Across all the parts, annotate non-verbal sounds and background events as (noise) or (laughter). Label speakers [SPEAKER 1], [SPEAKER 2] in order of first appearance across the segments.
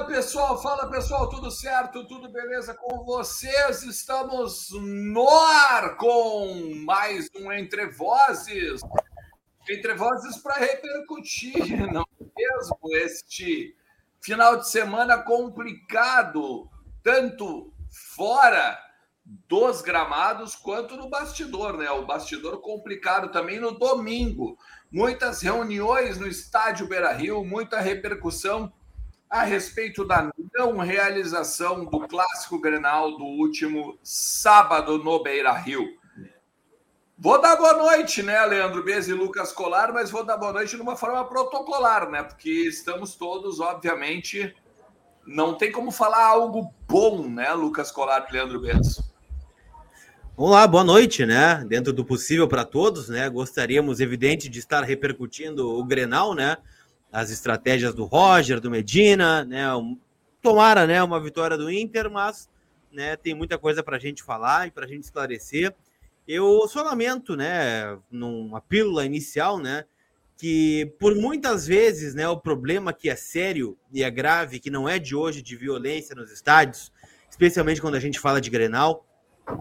[SPEAKER 1] Fala pessoal, fala pessoal, tudo certo? Tudo beleza com vocês? Estamos no ar com mais um Entre Vozes. Entre Vozes para repercutir, (laughs) não é mesmo? Este final de semana complicado, tanto fora dos gramados quanto no bastidor, né? O bastidor complicado também no domingo. Muitas reuniões no estádio Beira Rio, muita repercussão a respeito da não realização do clássico Grenal do último sábado no Beira Rio. Vou dar boa noite, né, Leandro Bez e Lucas Colar, mas vou dar boa noite de uma forma protocolar, né? Porque estamos todos, obviamente, não tem como falar algo bom, né, Lucas Colar e Leandro Bez.
[SPEAKER 2] Vamos lá, boa noite, né? Dentro do possível para todos, né? Gostaríamos, evidente, de estar repercutindo o Grenal, né? As estratégias do Roger, do Medina, né? Tomara, né, uma vitória do Inter, mas né, tem muita coisa para a gente falar e para a gente esclarecer. Eu só lamento, né, numa pílula inicial, né, que por muitas vezes, né, o problema que é sério e é grave, que não é de hoje, de violência nos estádios, especialmente quando a gente fala de Grenal,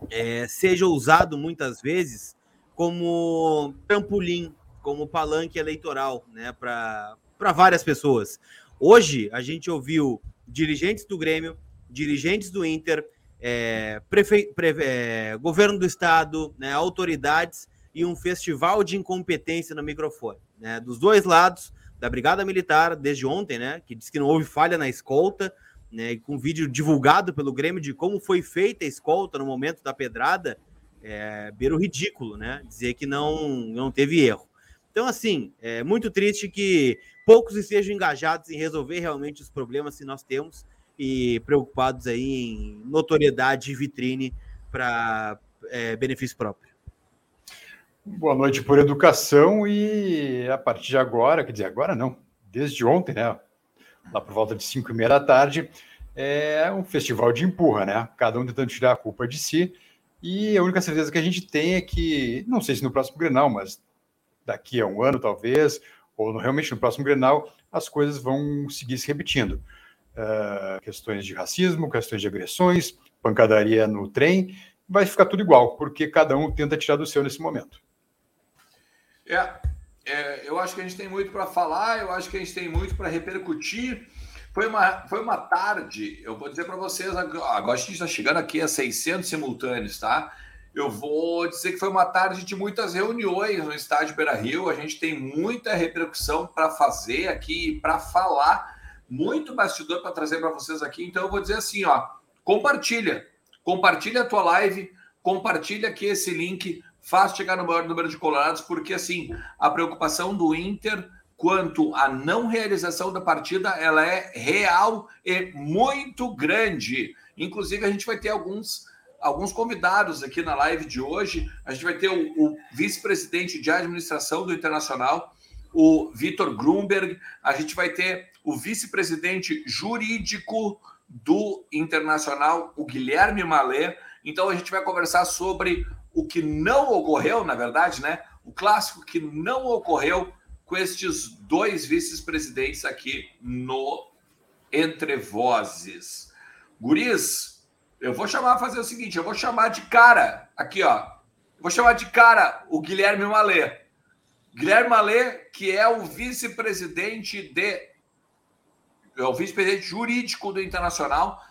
[SPEAKER 2] é, seja usado muitas vezes como trampolim, como palanque eleitoral, né, para para várias pessoas. Hoje, a gente ouviu dirigentes do Grêmio, dirigentes do Inter, é, prefe... Pre... É, governo do estado, né, autoridades e um festival de incompetência no microfone. Né, dos dois lados, da Brigada Militar, desde ontem, né, que diz que não houve falha na escolta, né, com vídeo divulgado pelo Grêmio de como foi feita a escolta no momento da pedrada, é, beira o ridículo, né, dizer que não, não teve erro. Então, assim, é muito triste que poucos estejam engajados em resolver realmente os problemas que nós temos e preocupados aí em notoriedade e vitrine para é, benefício próprio.
[SPEAKER 3] Boa noite por educação e a partir de agora, quer dizer, agora não, desde ontem, né? Lá por volta de 5 e meia da tarde, é um festival de empurra, né? Cada um tentando tirar a culpa de si. E a única certeza que a gente tem é que, não sei se no próximo Grenal, mas daqui a um ano talvez, ou no, realmente no próximo Grenal, as coisas vão seguir se repetindo. Uh, questões de racismo, questões de agressões, pancadaria no trem, vai ficar tudo igual, porque cada um tenta tirar do seu nesse momento.
[SPEAKER 1] É, é eu acho que a gente tem muito para falar, eu acho que a gente tem muito para repercutir. Foi uma, foi uma tarde, eu vou dizer para vocês, agora a gente está chegando aqui a 600 simultâneos, tá? Eu vou dizer que foi uma tarde de muitas reuniões no estádio Beira Rio. A gente tem muita repercussão para fazer aqui, para falar, muito bastidor para trazer para vocês aqui. Então eu vou dizer assim, ó, compartilha, compartilha a tua live, compartilha aqui esse link, faz chegar no maior número de colorados, porque assim a preocupação do Inter quanto à não realização da partida, ela é real e muito grande. Inclusive a gente vai ter alguns alguns convidados aqui na live de hoje. A gente vai ter o, o vice-presidente de administração do Internacional, o Vitor Grunberg. A gente vai ter o vice-presidente jurídico do Internacional, o Guilherme Malé. Então a gente vai conversar sobre o que não ocorreu, na verdade, né? O clássico que não ocorreu com estes dois vice-presidentes aqui no Entre Vozes. Guris, eu vou chamar fazer o seguinte: eu vou chamar de cara, aqui, ó. vou chamar de cara o Guilherme Malê. Guilherme Malê, que é o vice-presidente de. É o vice-presidente jurídico do Internacional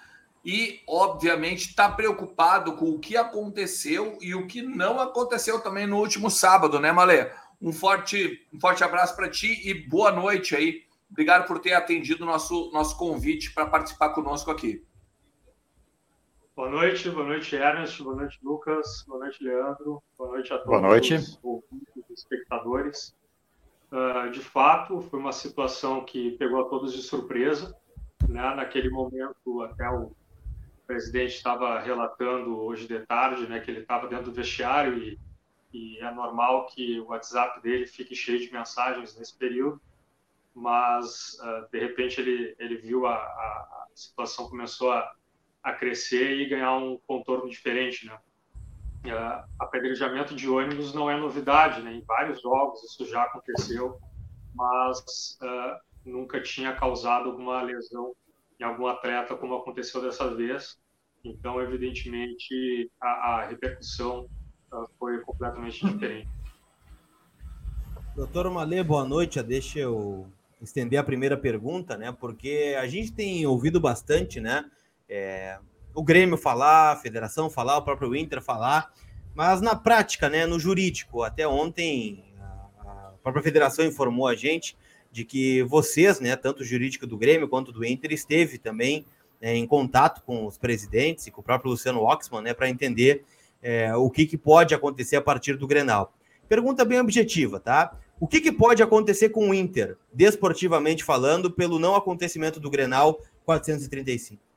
[SPEAKER 1] e, obviamente, está preocupado com o que aconteceu e o que não aconteceu também no último sábado, né, Malê? Um forte, um forte abraço para ti e boa noite aí. Obrigado por ter atendido o nosso, nosso convite para participar conosco aqui.
[SPEAKER 4] Boa noite, boa noite, Ernest, boa noite, Lucas, boa noite, Leandro, boa noite a todos
[SPEAKER 3] boa noite.
[SPEAKER 4] os espectadores. Uh, de fato, foi uma situação que pegou a todos de surpresa. Né? Naquele momento, até o presidente estava relatando hoje de tarde né, que ele estava dentro do vestiário e, e é normal que o WhatsApp dele fique cheio de mensagens nesse período, mas uh, de repente ele, ele viu a, a, a situação começou a a crescer e ganhar um contorno diferente, né? Uh, apedrejamento de ônibus não é novidade, né? Em vários jogos isso já aconteceu, mas uh, nunca tinha causado alguma lesão em algum atleta, como aconteceu dessa vez. Então, evidentemente, a, a repercussão uh, foi completamente diferente.
[SPEAKER 2] Doutor Malê, boa noite. Deixa eu estender a primeira pergunta, né? Porque a gente tem ouvido bastante, né? É, o Grêmio falar, a Federação falar, o próprio Inter falar, mas na prática, né? No jurídico, até ontem a própria Federação informou a gente de que vocês, né? Tanto o jurídico do Grêmio quanto do Inter esteve também né, em contato com os presidentes e com o próprio Luciano Oxman, né? Para entender é, o que, que pode acontecer a partir do Grenal. Pergunta bem objetiva, tá? O que, que, pode acontecer com o Inter, desportivamente falando, pelo não acontecimento do Grenal 435?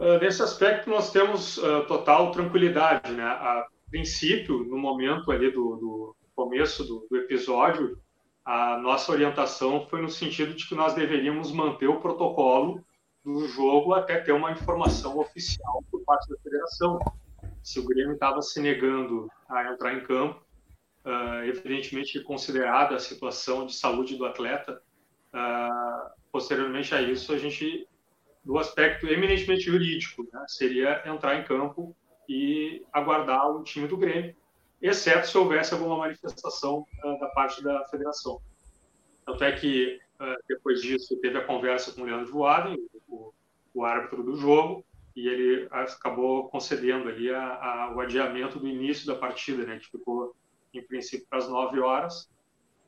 [SPEAKER 4] Uh, nesse aspecto, nós temos uh, total tranquilidade. Né? A princípio, no momento ali do, do começo do, do, episódio, a nossa orientação foi no sentido de que nós deveríamos manter o protocolo do jogo até ter uma informação oficial por parte da federação. Se o Grêmio estava se negando a entrar em campo, uh, evidentemente considerada a situação de saúde do atleta, uh, posteriormente a isso a gente do aspecto eminentemente jurídico, né, seria entrar em campo e aguardar o time do Grêmio, exceto se houvesse alguma manifestação uh, da parte da federação. Tanto é que depois disso teve a conversa com o Leandro Voaden, o, o árbitro do jogo, e ele acabou concedendo ali a, a, o adiamento do início da partida, né, que ficou em princípio para as 9 horas.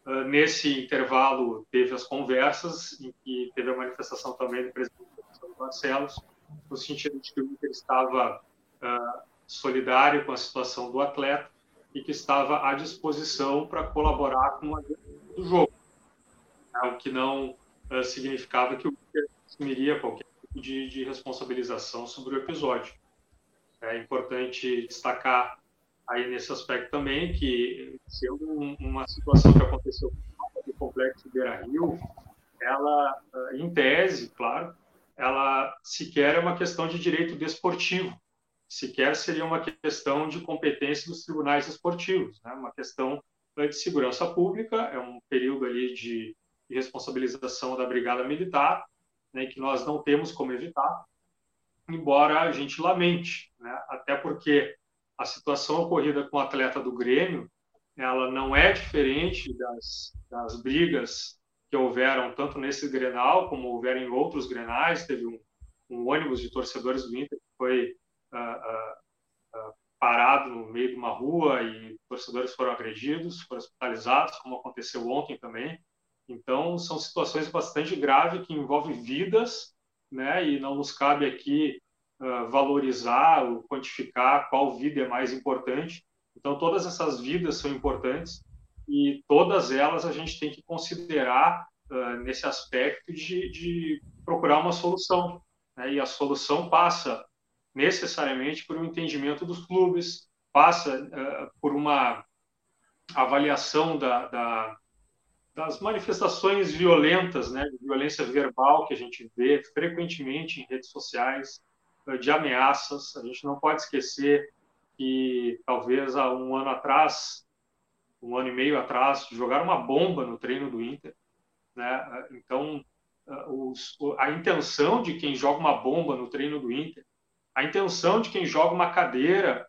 [SPEAKER 4] Uh, nesse intervalo, teve as conversas, que teve a manifestação também do presidente Barcelos, no sentido de que o Inter estava uh, solidário com a situação do atleta e que estava à disposição para colaborar com a do jogo, né? o que não uh, significava que o Inter assumiria qualquer tipo de, de responsabilização sobre o episódio. É importante destacar aí nesse aspecto também, que sendo uma situação que aconteceu no complexo Beira Rio, ela, ah, em tese, claro, ela sequer é uma questão de direito desportivo, sequer seria uma questão de competência dos tribunais esportivos, né? uma questão de segurança pública, é um período ali de responsabilização da brigada militar, né, que nós não temos como evitar, embora a gente lamente, né? até porque a situação ocorrida com o atleta do Grêmio, ela não é diferente das, das brigas que houveram tanto nesse Grenal como houveram em outros Grenais. Teve um, um ônibus de torcedores do Inter que foi uh, uh, uh, parado no meio de uma rua e torcedores foram agredidos, foram hospitalizados, como aconteceu ontem também. Então, são situações bastante graves que envolvem vidas, né? E não nos cabe aqui valorizar ou quantificar qual vida é mais importante. Então, todas essas vidas são importantes e todas elas a gente tem que considerar uh, nesse aspecto de, de, procurar uma solução. Né? E a solução passa necessariamente por um entendimento dos clubes, passa uh, por uma avaliação da, da, das manifestações violentas, né, de violência verbal que a gente vê frequentemente em redes sociais, de ameaças. A gente não pode esquecer que talvez há um ano atrás, um ano e meio atrás, jogaram uma bomba no treino do Inter. Né? Então, os, a intenção de quem joga uma bomba no treino do Inter, a intenção de quem joga uma cadeira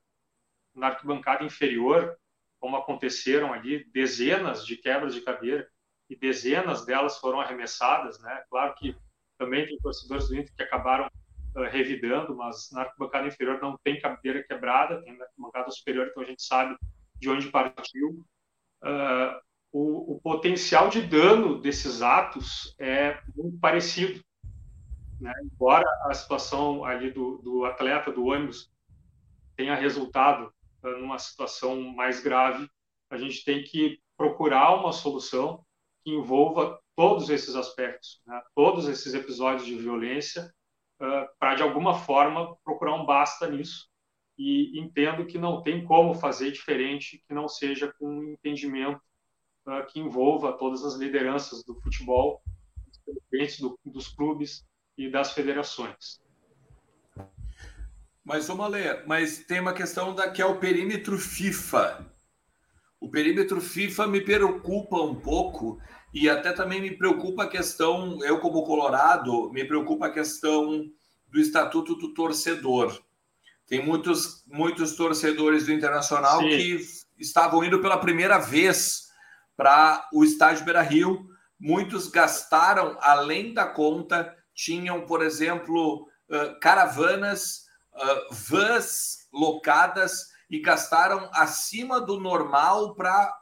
[SPEAKER 4] na arquibancada inferior, como aconteceram ali, dezenas de quebras de cadeira, e dezenas delas foram arremessadas, né? Claro que também tem torcedores do Inter que acabaram uh, revidando, mas na arquibancada inferior não tem cadeira quebrada, tem na arquibancada superior, então a gente sabe de onde partiu. Uh, o, o, potencial de dano desses atos é muito parecido. Né? Embora a situação ali do, do atleta, do ônibus, tenha resultado uh, numa situação mais grave, a gente tem que procurar uma solução que envolva todos esses aspectos, né? todos esses episódios de violência uh, para, de alguma forma, procurar um basta nisso. E entendo que não tem como fazer diferente que não seja com um entendimento uh, que envolva todas as lideranças do futebol, os presidentes do, dos clubes e das federações.
[SPEAKER 1] Mas, ô Malê, mas tem uma questão da que é o perímetro FIFA. o perímetro FIFA me preocupa um pouco e até também me preocupa a questão, eu como colorado, me preocupa a questão do estatuto do torcedor. Tem muitos, muitos torcedores do Internacional Sim. que estavam indo pela primeira vez para o estádio Beira-Rio. Muitos gastaram além da conta, tinham, por exemplo, caravanas, vans locadas e gastaram acima do normal para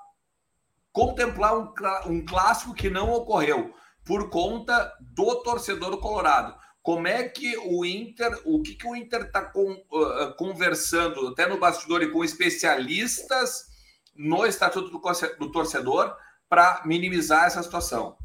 [SPEAKER 1] contemplar um, um clássico que não ocorreu por conta do torcedor colorado. Como é que o Inter, o que, que o Inter está uh, conversando, até no bastidor e com especialistas no Estatuto do, do Torcedor, para minimizar essa situação?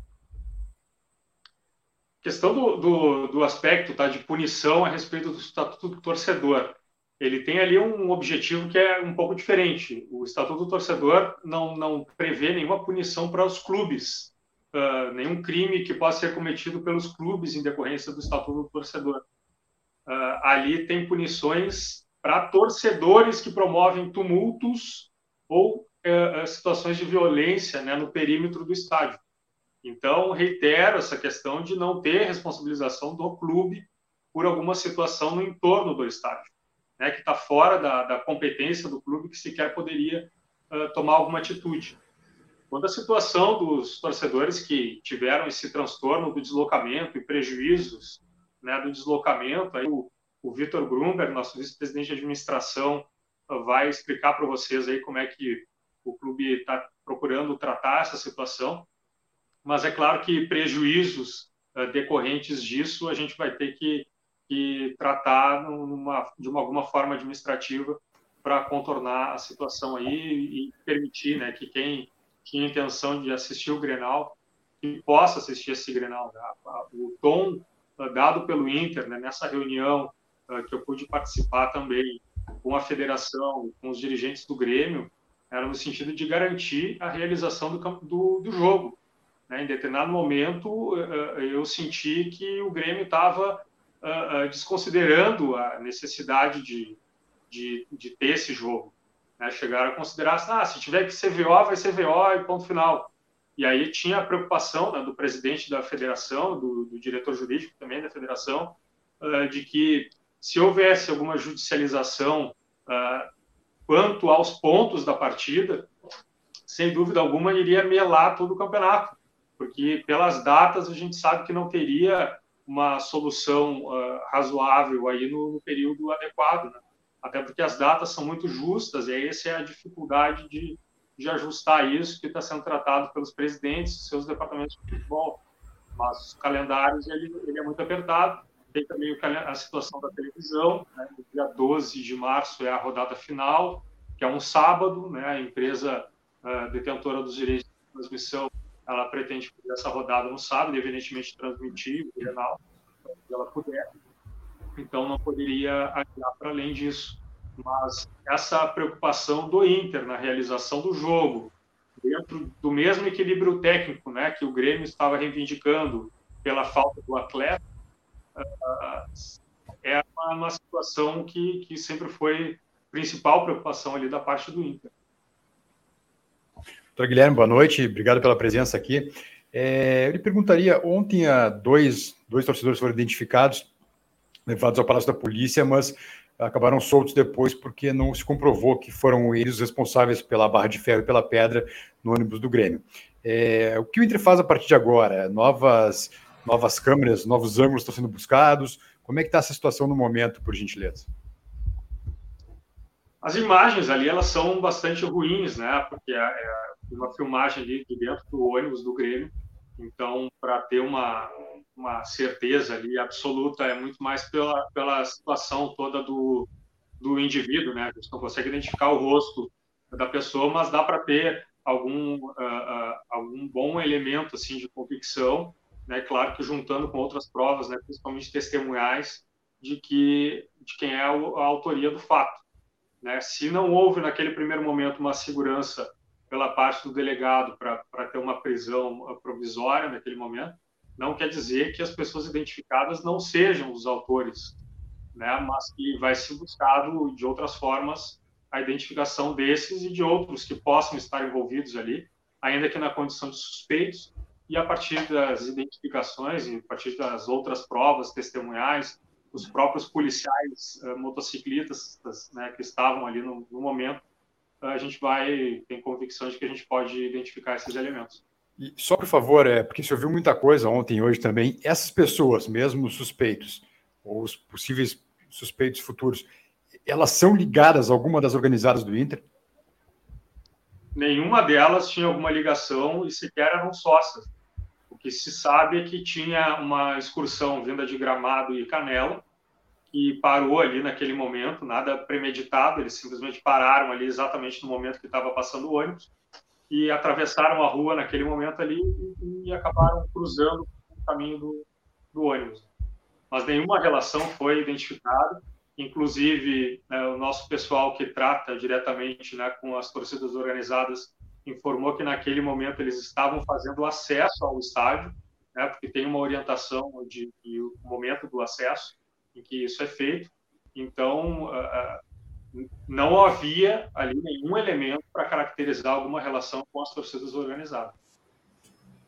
[SPEAKER 4] Questão do, do, do, aspecto tá, de punição a respeito do Estatuto do Torcedor ele tem ali um objetivo que é um pouco diferente. O Estatuto do Torcedor não, não prevê nenhuma punição para os clubes, uh, nenhum crime que possa ser cometido pelos clubes em decorrência do Estatuto do Torcedor. Uh, ali tem punições para torcedores que promovem tumultos ou uh, situações de violência né, no perímetro do estádio. Então, reitero essa questão de não ter responsabilização do clube por alguma situação no entorno do estádio né, que está fora da, da, competência do clube, que sequer poderia uh, tomar alguma atitude. Quando a situação dos torcedores que tiveram esse transtorno do deslocamento e prejuízos né, do deslocamento, aí o, o Vitor Grumber, nosso vice-presidente de administração, vai explicar para vocês aí como é que o clube está procurando tratar essa situação. Mas é claro que prejuízos uh, decorrentes disso a gente vai ter que que tratar numa, de uma, alguma forma administrativa para contornar a situação aí e permitir né, que quem tinha intenção de assistir o Grenal que possa assistir esse Grenal. Né? O tom uh, dado pelo Inter né, nessa reunião uh, que eu pude participar também com a federação, com os dirigentes do Grêmio, era no sentido de garantir a realização do, do, do jogo. Né? Em determinado momento, uh, eu senti que o Grêmio estava desconsiderando a necessidade de, de, de ter esse jogo. Né? Chegaram a considerar, ah, se tiver que ser VO, vai ser VO e ponto final. E aí tinha a preocupação né, do presidente da federação, do, do, diretor jurídico também da federação, uh, de que se houvesse alguma judicialização uh, quanto aos pontos da partida, sem dúvida alguma iria melar todo o campeonato, porque pelas datas a gente sabe que não teria uma solução uh, razoável aí no, no período adequado, né? Até porque as datas são muito justas e essa é a dificuldade de, de ajustar isso que está sendo tratado pelos presidentes, seus departamentos de futebol. Mas os calendários ele, ele é muito apertado. Tem também a situação da televisão. Né? No dia 12 de março é a rodada final, que é um sábado. Né? A empresa uh, detentora dos direitos de transmissão ela pretende fazer essa rodada no sábado, evidentemente transmitir o Grenal, se ela puder. Então não poderia adiar para além disso. Mas essa preocupação do Inter na realização do jogo, dentro do mesmo equilíbrio técnico né, que o Grêmio estava reivindicando pela falta do atleta, ah, é uma situação que, que sempre foi principal preocupação ali da parte do Inter.
[SPEAKER 3] Doutor Guilherme, boa noite, obrigado pela presença aqui. É, eu lhe perguntaria, ontem dois, dois torcedores foram identificados, levados ao Palácio da Polícia, mas acabaram soltos depois porque não se comprovou que foram eles os responsáveis pela barra de ferro e pela pedra no ônibus do Grêmio. É, o que o Inter faz a partir de agora? Novas, novas câmeras, novos ângulos estão sendo buscados? Como é que está essa situação no momento, por gentileza?
[SPEAKER 4] As imagens ali, elas são bastante ruins, né? Porque é, é uma filmagem ali de dentro do ônibus do Grêmio. Então, para ter uma, uma certeza ali absoluta, é muito mais pela, pela situação toda do, do indivíduo, né? A gente não consegue identificar o rosto da pessoa, mas dá para ter algum, uh, uh, algum bom elemento assim de convicção, né? Claro que juntando com outras provas, né? principalmente testemunhais, de que de quem é a, a autoria do fato. Né? Se não houve naquele primeiro momento uma segurança pela parte do delegado para ter uma prisão uh, provisória naquele momento, não quer dizer que as pessoas identificadas não sejam os autores, né? mas que vai ser buscado de outras formas a identificação desses e de outros que possam estar envolvidos ali, ainda que na condição de suspeitos, e a partir das identificações e a partir das outras provas testemunhais, os próprios policiais uh, motociclistas né, que estavam ali no, no momento, a gente vai, tem convicção de que a gente pode identificar esses elementos.
[SPEAKER 3] E só por favor, é, porque se ouviu muita coisa ontem e hoje também, essas pessoas, mesmo os suspeitos, ou os possíveis suspeitos futuros, elas são ligadas a alguma das organizadas do Inter?
[SPEAKER 4] Nenhuma delas tinha alguma ligação e sequer eram sócias. O que se sabe é que tinha uma excursão vinda de Gramado e Canela, que parou ali naquele momento, nada premeditado, eles simplesmente pararam ali exatamente no momento que estava passando o ônibus e atravessaram a rua naquele momento ali e, e acabaram cruzando o caminho do, do ônibus mas nenhuma relação foi identificada. Inclusive, né, o nosso pessoal que trata diretamente né, com as torcidas organizadas informou que naquele momento eles estavam fazendo acesso ao estádio, né, porque tem uma orientação de, de o momento do acesso em que isso é feito. Então, não havia ali nenhum elemento para caracterizar alguma relação com as torcidas organizadas.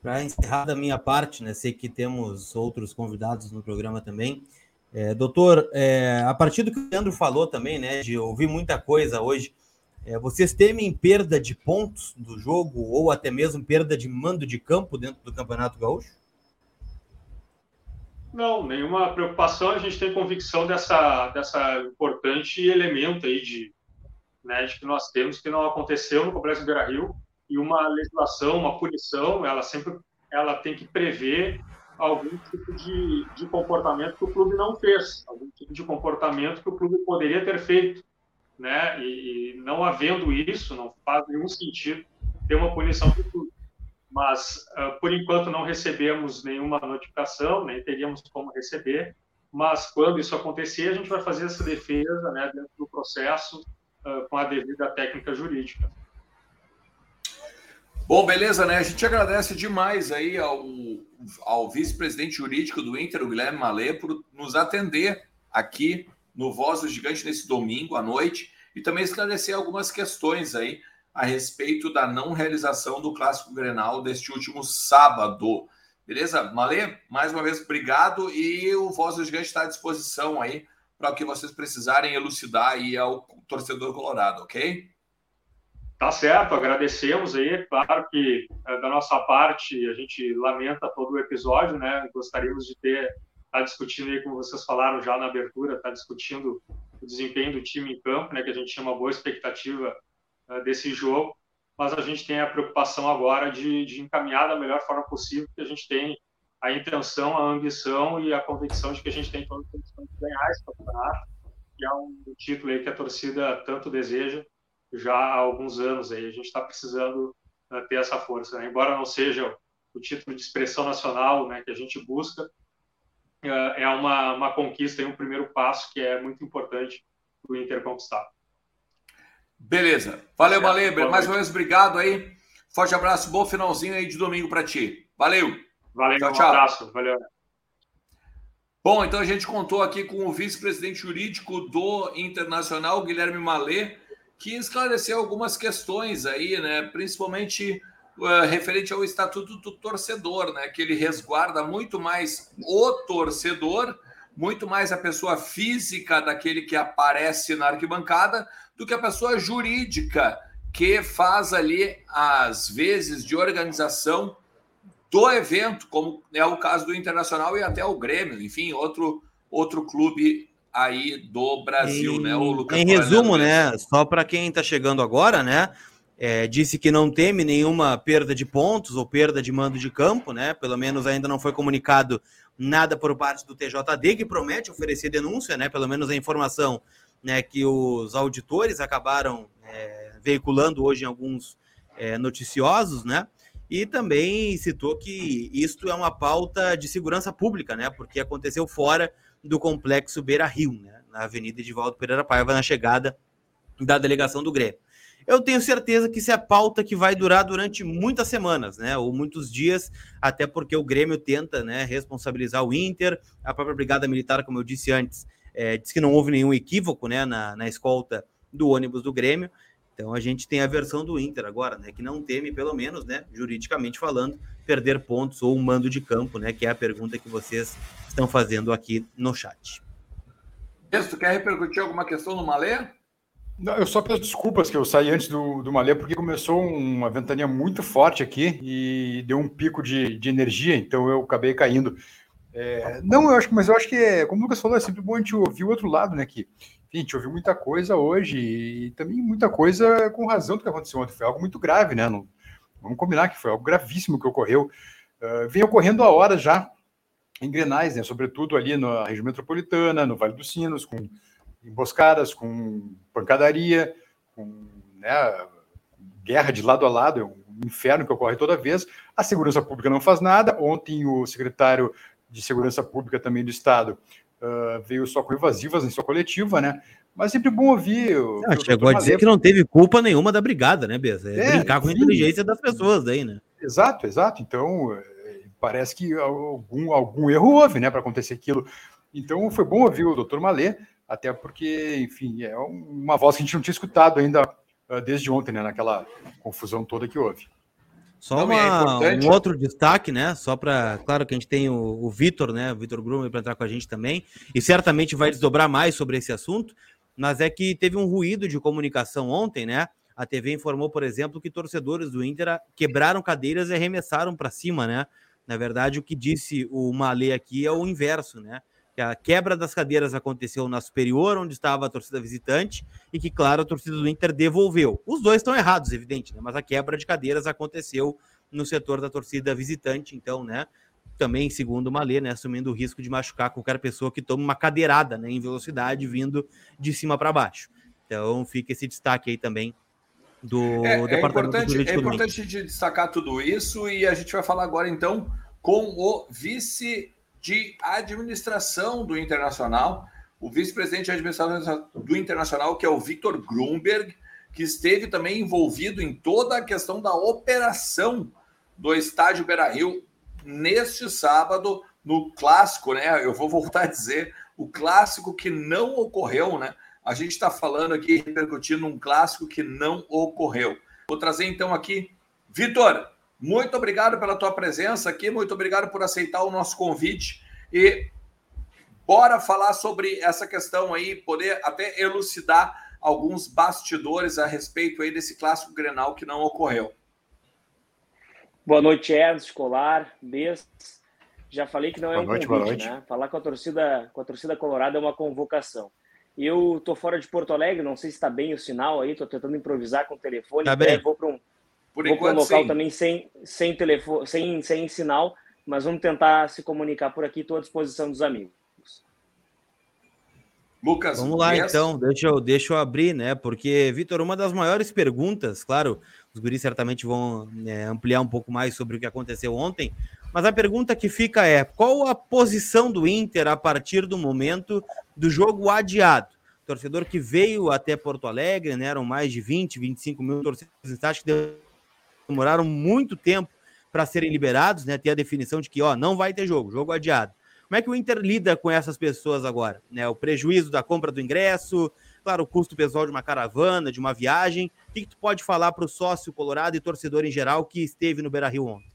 [SPEAKER 2] Para encerrar da minha parte, né, sei que temos outros convidados no programa também. É, doutor, é, a partir do que o Leandro falou também, né, de ouvir muita coisa hoje, é, vocês temem perda de pontos do jogo ou até mesmo perda de mando de campo dentro do Campeonato Gaúcho?
[SPEAKER 4] Não, nenhuma preocupação. A gente tem convicção dessa, dessa importante elemento aí de, né, de que nós temos que não aconteceu no Complexo Beira Rio e uma legislação, uma punição, ela sempre ela tem que prever algum tipo de, de comportamento que o clube não fez, algum tipo de comportamento que o clube poderia ter feito, né? E, e não havendo isso, não faz nenhum sentido ter uma punição para o clube. Mas uh, por enquanto não recebemos nenhuma notificação, nem teríamos como receber. Mas quando isso acontecer, a gente vai fazer essa defesa, né, dentro do processo uh, com a devida técnica jurídica.
[SPEAKER 1] Bom, beleza, né? A gente agradece demais aí ao, ao vice-presidente jurídico do Inter, o Guilherme Malê, por nos atender aqui no Voz do Gigante nesse domingo à noite e também esclarecer algumas questões aí a respeito da não realização do Clássico Grenal deste último sábado. Beleza? Malê, mais uma vez, obrigado e o Voz do Gigante está à disposição aí para o que vocês precisarem elucidar aí ao torcedor colorado, ok?
[SPEAKER 4] Tá certo, agradecemos aí. Claro que é, da nossa parte a gente lamenta todo o episódio, né? Gostaríamos de ter tá discutindo aí, como vocês falaram já na abertura, tá discutindo o desempenho do time em campo, né? Que a gente tinha uma boa expectativa desse jogo, mas a gente tem a preocupação agora de, de encaminhar da melhor forma possível, que a gente tem a intenção, a ambição e a convicção de que a gente tem todas as condições de ganhar esse campeonato, que é um título aí que a torcida tanto deseja já há alguns anos aí. A gente está precisando né, ter essa força, né? embora não seja o título de expressão nacional, né, que a gente busca, é, é uma, uma conquista e um primeiro passo que é muito importante para o Inter conquistar.
[SPEAKER 1] Beleza. Valeu, Baleber. Mais uma vez, obrigado aí. Forte abraço, bom finalzinho aí de domingo para ti. Valeu.
[SPEAKER 4] Valeu, tchau, um tchau. abraço. Valeu.
[SPEAKER 1] Bom, então a gente contou aqui com o vice-presidente jurídico do Internacional, Guilherme Malê que esclareceu algumas questões aí, né? Principalmente uh, referente ao estatuto do torcedor, né? Que ele resguarda muito mais o torcedor, muito mais a pessoa física daquele que aparece na arquibancada do que a pessoa jurídica que faz ali as vezes de organização do evento, como é o caso do Internacional e até o Grêmio, enfim, outro outro clube aí do Brasil, em, né? O
[SPEAKER 2] Lucas em resumo, né? Só para quem está chegando agora, né? É, disse que não teme nenhuma perda de pontos ou perda de mando de campo, né? Pelo menos ainda não foi comunicado nada por parte do TJD, que promete oferecer denúncia, né? Pelo menos a informação né, que os auditores acabaram é, veiculando hoje em alguns é, noticiosos, né? E também citou que isto é uma pauta de segurança pública, né? Porque aconteceu fora do complexo Beira Rio, né, na Avenida Edivaldo Pereira Paiva, na chegada da delegação do Grêmio. Eu tenho certeza que isso é pauta que vai durar durante muitas semanas, né? Ou muitos dias, até porque o Grêmio tenta né, responsabilizar o Inter, a própria Brigada Militar, como eu disse antes, é, diz que não houve nenhum equívoco né, na, na escolta do ônibus do Grêmio. Então a gente tem a versão do Inter agora, né? Que não teme, pelo menos, né? Juridicamente falando, perder pontos ou um mando de campo, né? Que é a pergunta que vocês estão fazendo aqui no chat.
[SPEAKER 1] Tu quer repercutir alguma questão no Malê?
[SPEAKER 3] Não, eu só peço desculpas que eu saí antes do, do Malê, porque começou uma ventania muito forte aqui e deu um pico de, de energia, então eu acabei caindo. É, não, eu acho mas eu acho que, é, como o Lucas falou, é sempre bom a gente ouvir o outro lado, né? Que enfim, a gente ouviu muita coisa hoje e também muita coisa com razão do que aconteceu ontem. Foi algo muito grave, né? Não, vamos combinar que foi algo gravíssimo que ocorreu. Uh, vem ocorrendo há horas já em Grenais, né? Sobretudo ali na região metropolitana, no Vale dos Sinos, com emboscadas, com pancadaria, com né, guerra de lado a lado, é um inferno que ocorre toda vez. A segurança pública não faz nada. Ontem o secretário de Segurança Pública também do Estado uh, veio só com evasivas em sua coletiva, né? Mas sempre bom ouvir. O,
[SPEAKER 2] ah, chegou a dizer que não teve culpa nenhuma da brigada, né, Beza? É, é brincar com a inteligência das pessoas daí, né?
[SPEAKER 3] Exato, exato. Então, é, parece que algum, algum erro houve, né, para acontecer aquilo. Então, foi bom ouvir o doutor Malê, até porque, enfim, é uma voz que a gente não tinha escutado ainda uh, desde ontem, né, naquela confusão toda que houve.
[SPEAKER 2] Só Não, uma, é um outro destaque, né? Só para. Claro que a gente tem o, o Vitor, né? O Vitor Grumer para entrar com a gente também. E certamente vai desdobrar mais sobre esse assunto. Mas é que teve um ruído de comunicação ontem, né? A TV informou, por exemplo, que torcedores do Inter quebraram cadeiras e arremessaram para cima, né? Na verdade, o que disse o Malê aqui é o inverso, né? Que a quebra das cadeiras aconteceu na superior, onde estava a torcida visitante, e que, claro, a torcida do Inter devolveu. Os dois estão errados, evidente, né? mas a quebra de cadeiras aconteceu no setor da torcida visitante, então, né? Também, segundo o Malê, né, assumindo o risco de machucar qualquer pessoa que tome uma cadeirada né, em velocidade vindo de cima para baixo. Então, fica esse destaque aí também do
[SPEAKER 1] é, é Departamento é importante, É importante de destacar tudo isso e a gente vai falar agora, então, com o vice de administração do Internacional, o vice-presidente de administração do Internacional, que é o Victor Grunberg, que esteve também envolvido em toda a questão da operação do estádio Beira-Rio neste sábado, no clássico, né? Eu vou voltar a dizer, o clássico que não ocorreu, né? A gente está falando aqui, repercutindo um clássico que não ocorreu. Vou trazer então aqui, Vitor, muito obrigado pela tua presença aqui, muito obrigado por aceitar o nosso convite e bora falar sobre essa questão aí, poder até elucidar alguns bastidores a respeito aí desse clássico Grenal que não ocorreu.
[SPEAKER 5] Boa noite, Ernst, Colar, Bess. Já falei que não é boa um noite, convite, né? Falar com a torcida, com a torcida colorada é uma convocação. Eu tô fora de Porto Alegre, não sei se está bem o sinal aí, tô tentando improvisar com o telefone, tá bem. vou para um por Vou enquanto, local sim. também sem, sem telefone, sem, sem sinal, mas vamos tentar se comunicar por aqui. Estou à disposição dos amigos.
[SPEAKER 2] Lucas, vamos lá yes. então, deixa eu, deixa eu abrir, né? Porque, Vitor, uma das maiores perguntas, claro, os guris certamente vão né, ampliar um pouco mais sobre o que aconteceu ontem, mas a pergunta que fica é: qual a posição do Inter a partir do momento do jogo adiado? Torcedor que veio até Porto Alegre, né? Eram mais de 20, 25 mil torcedores, acho que demoraram muito tempo para serem liberados, né? Ter a definição de que ó, não vai ter jogo, jogo adiado. Como é que o Inter lida com essas pessoas agora? Né? O prejuízo da compra do ingresso, claro, o custo pessoal de uma caravana, de uma viagem. O que, que tu pode falar para o sócio colorado e torcedor em geral que esteve no Beira Rio ontem?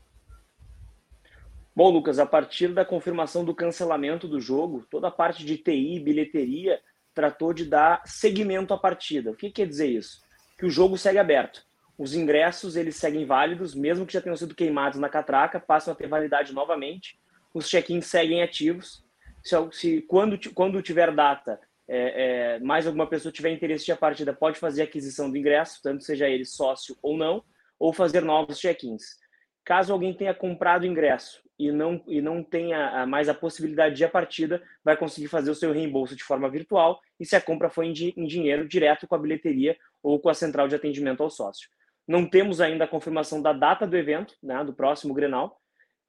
[SPEAKER 5] Bom, Lucas, a partir da confirmação do cancelamento do jogo, toda a parte de TI, bilheteria, tratou de dar seguimento à partida. O que quer dizer isso? Que o jogo segue aberto os ingressos eles seguem válidos, mesmo que já tenham sido queimados na catraca, passam a ter validade novamente. Os check-ins seguem ativos. Se, se, quando, quando tiver data, é, é, mais alguma pessoa tiver interesse de a partida, pode fazer aquisição do ingresso, tanto seja ele sócio ou não, ou fazer novos check-ins. Caso alguém tenha comprado o ingresso e não, e não tenha mais a possibilidade de a partida, vai conseguir fazer o seu reembolso de forma virtual e se a compra for em, em dinheiro, direto com a bilheteria ou com a central de atendimento ao sócio. Não temos ainda a confirmação da data do evento, né, do próximo Grenal.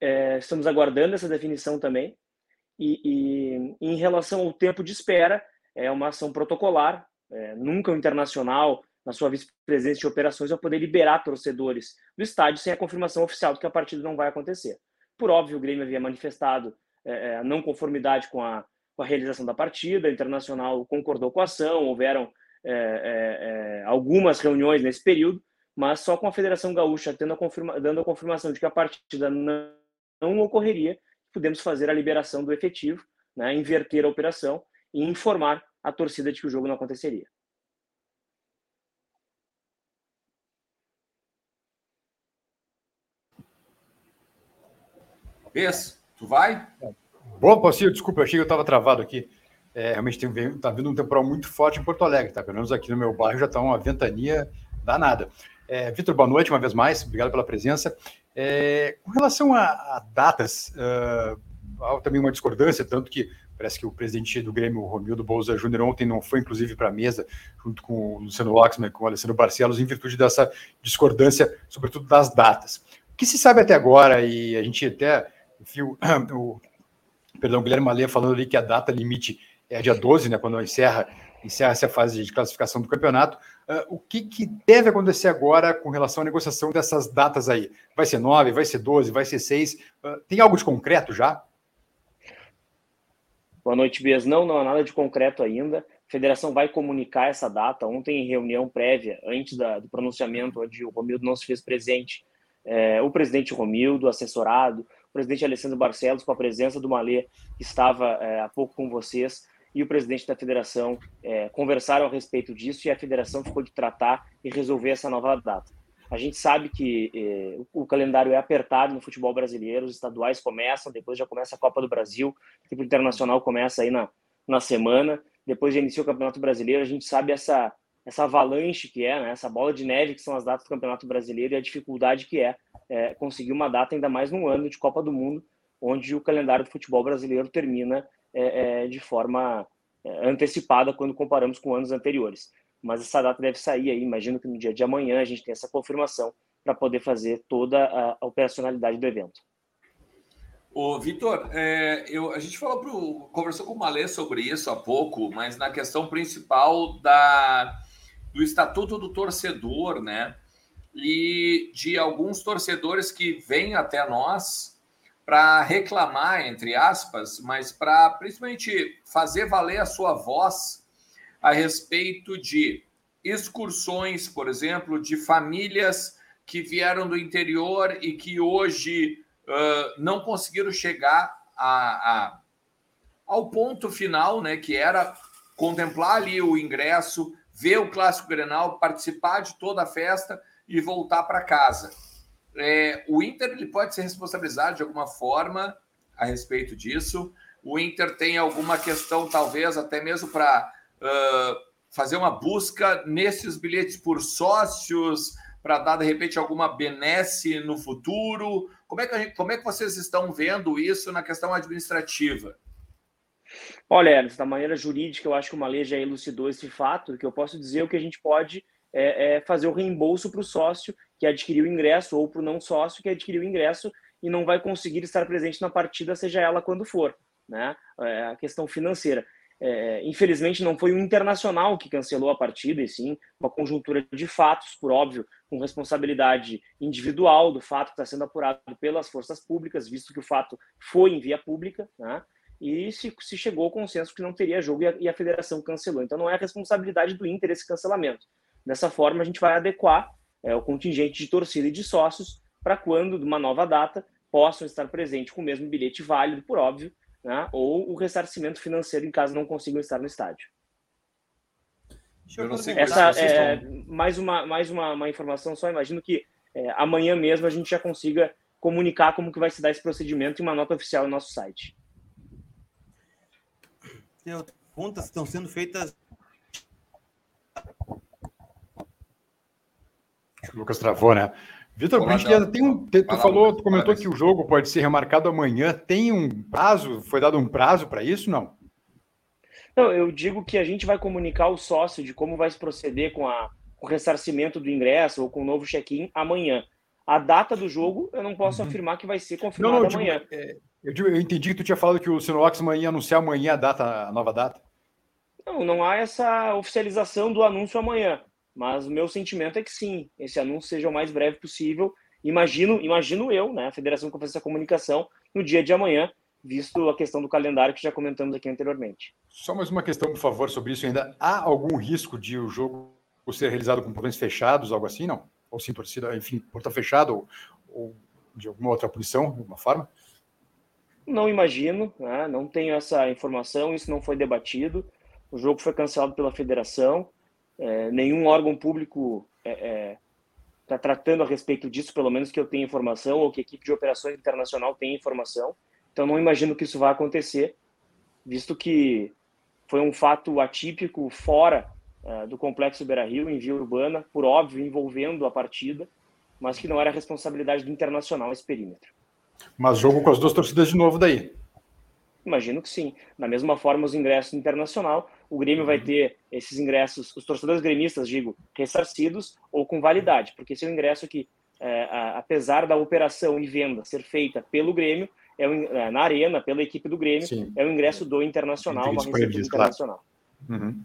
[SPEAKER 5] É, estamos aguardando essa definição também. E, e, em relação ao tempo de espera, é uma ação protocolar. É, nunca o Internacional, na sua vice-presidência de operações, vai poder liberar torcedores do estádio sem a confirmação oficial de que a partida não vai acontecer. Por óbvio, o Grêmio havia manifestado é, é não conformidade com a, com a realização da partida, o Internacional concordou com a ação, houveram é, é, é, algumas reuniões nesse período, mas só com a Federação Gaúcha tendo a confirma, dando a confirmação de que a partida não, não ocorreria, podemos fazer a liberação do efetivo, né, inverter a operação e informar a torcida de que o jogo não aconteceria.
[SPEAKER 1] Vês, tu vai?
[SPEAKER 3] Bom, Paulinho, desculpa, eu achei que eu estava travado aqui. É, realmente está vindo um temporal muito forte em Porto Alegre, tá? Pelo menos aqui no meu bairro já está uma ventania danada. É, Vitor, boa noite uma vez mais, obrigado pela presença. É, com relação a, a datas, uh, há também uma discordância, tanto que parece que o presidente do Grêmio, Romildo Bolsa Júnior, ontem não foi, inclusive, para a mesa, junto com o Luciano Loxman, com o Alessandro Barcelos, em virtude dessa discordância, sobretudo das datas. O que se sabe até agora, e a gente até viu (coughs) o, perdão, o Guilherme Malê falando ali que a data limite é dia 12, né, quando encerra, encerra essa fase de classificação do campeonato. Uh, o que, que, deve acontecer agora com relação à negociação dessas datas aí? Vai ser 9, vai ser 12, vai ser 6? Uh, tem algo de concreto já?
[SPEAKER 5] Boa noite, Bias. Não, não há nada de concreto ainda. A federação vai comunicar essa data. Ontem, em reunião prévia, antes da, do pronunciamento, onde o Romildo não se fez presente, é, o presidente Romildo, assessorado, o presidente Alessandro Barcelos, com a presença do Malê, que estava é, há pouco com vocês, e o presidente da federação é, conversaram a respeito disso e a federação ficou de tratar e resolver essa nova data. A gente sabe que é, o calendário é apertado no futebol brasileiro, os estaduais começam, depois já começa a Copa do Brasil, o internacional começa aí na, na semana, depois já inicia o Campeonato Brasileiro, a gente sabe essa, essa avalanche que é, né, essa bola de neve que são as datas do Campeonato Brasileiro e a dificuldade que é, é conseguir uma data ainda mais num ano de Copa do Mundo, onde o calendário do futebol brasileiro termina é, é, de forma é, antecipada quando comparamos com anos anteriores. Mas essa data deve sair aí, imagino que no dia de amanhã a gente tem essa confirmação para poder fazer toda a, operacionalidade do evento.
[SPEAKER 1] O Vitor, é, eu, a gente falou pro, conversou com o Malê sobre isso há pouco, mas na questão principal da, do estatuto do torcedor, né? E de alguns torcedores que vêm até nós para reclamar, entre aspas, mas para principalmente fazer valer a sua voz a respeito de excursões, por exemplo, de famílias que vieram do interior e que hoje uh, não conseguiram chegar a, a, ao ponto final, né, que era contemplar ali o ingresso, ver o clássico Grenal, participar de toda a festa e voltar para casa. É, o Inter ele pode ser responsabilizado de alguma forma a respeito disso. O Inter tem alguma questão, talvez, até mesmo para uh, fazer uma busca nesses bilhetes por sócios, para dar, de repente, alguma benesse no futuro. Como é, que gente, como é que vocês estão vendo isso na questão administrativa?
[SPEAKER 5] Olha, Ernest, da maneira jurídica, eu acho que o Malê já elucidou esse fato, que eu posso dizer o que a gente pode é, é fazer o reembolso para o sócio que adquiriu o ingresso ou para o não sócio que adquiriu o ingresso e não vai conseguir estar presente na partida, seja ela quando for. Né? É a questão financeira. É, infelizmente, não foi o Internacional que cancelou a partida, e sim uma conjuntura de fatos, por óbvio, com responsabilidade individual do fato que está sendo apurado pelas forças públicas, visto que o fato foi em via pública, né? e se, se chegou ao consenso que não teria jogo e a, e a federação cancelou. Então, não é responsabilidade do Inter esse cancelamento. Dessa forma, a gente vai adequar é, o contingente de torcida e de sócios para quando, de uma nova data, possam estar presentes com o mesmo bilhete válido, por óbvio, né, ou o ressarcimento financeiro em caso não consigam estar no estádio. Essa é mais uma mais uma, uma, informação só. Imagino que é, amanhã mesmo a gente já consiga comunicar como que vai se dar esse procedimento em uma nota oficial no nosso site.
[SPEAKER 2] Contas estão sendo feitas
[SPEAKER 3] o Lucas travou, né? Vitor, a gente tem um. tu falou, tu comentou que o jogo pode ser remarcado amanhã. Tem um prazo? Foi dado um prazo para isso? Não?
[SPEAKER 5] Não, eu digo que a gente vai comunicar o sócio de como vai se proceder com, a, com o ressarcimento do ingresso ou com o novo check-in amanhã. A data do jogo, eu não posso uhum. afirmar que vai ser confirmada não, não, amanhã.
[SPEAKER 3] Digo, é, eu, digo, eu, entendi que tu tinha falado que o Sinox ia anunciar amanhã a data, a nova data.
[SPEAKER 5] Não, não há essa oficialização do anúncio amanhã. Mas o meu sentimento é que sim, esse anúncio seja o mais breve possível. Imagino, imagino eu, né, a Federação que fazer essa comunicação no dia de amanhã, visto a questão do calendário que já comentamos aqui anteriormente.
[SPEAKER 3] Só mais uma questão, por favor, sobre isso ainda. Há algum risco de o jogo ser realizado com portões fechados, algo assim, não? Ou sim, torcida, enfim, portão fechado, ou, ou de alguma outra posição, de alguma forma?
[SPEAKER 5] Não imagino, né? não tenho essa informação, isso não foi debatido. O jogo foi cancelado pela federação, é, nenhum órgão público está é, é, tratando a respeito disso, pelo menos que eu tenha informação, ou que a equipe de operações internacional tenha informação. Então, não imagino que isso vá acontecer, visto que foi um fato atípico fora uh, do complexo Beira Rio, em via urbana, por óbvio, envolvendo a partida, mas que não era responsabilidade do internacional esse perímetro.
[SPEAKER 3] Mas jogo com as duas torcidas de novo daí.
[SPEAKER 5] Imagino que sim. Da mesma forma, os ingressos internacional, o Grêmio vai uhum. ter esses ingressos, os torcedores gremistas, digo, ressarcidos ou com validade, porque esse é o ingresso que, é, apesar da operação e venda ser feita pelo Grêmio, é, é na arena, pela equipe do Grêmio, sim. é o ingresso do internacional, uma receita internacional.
[SPEAKER 1] Uhum.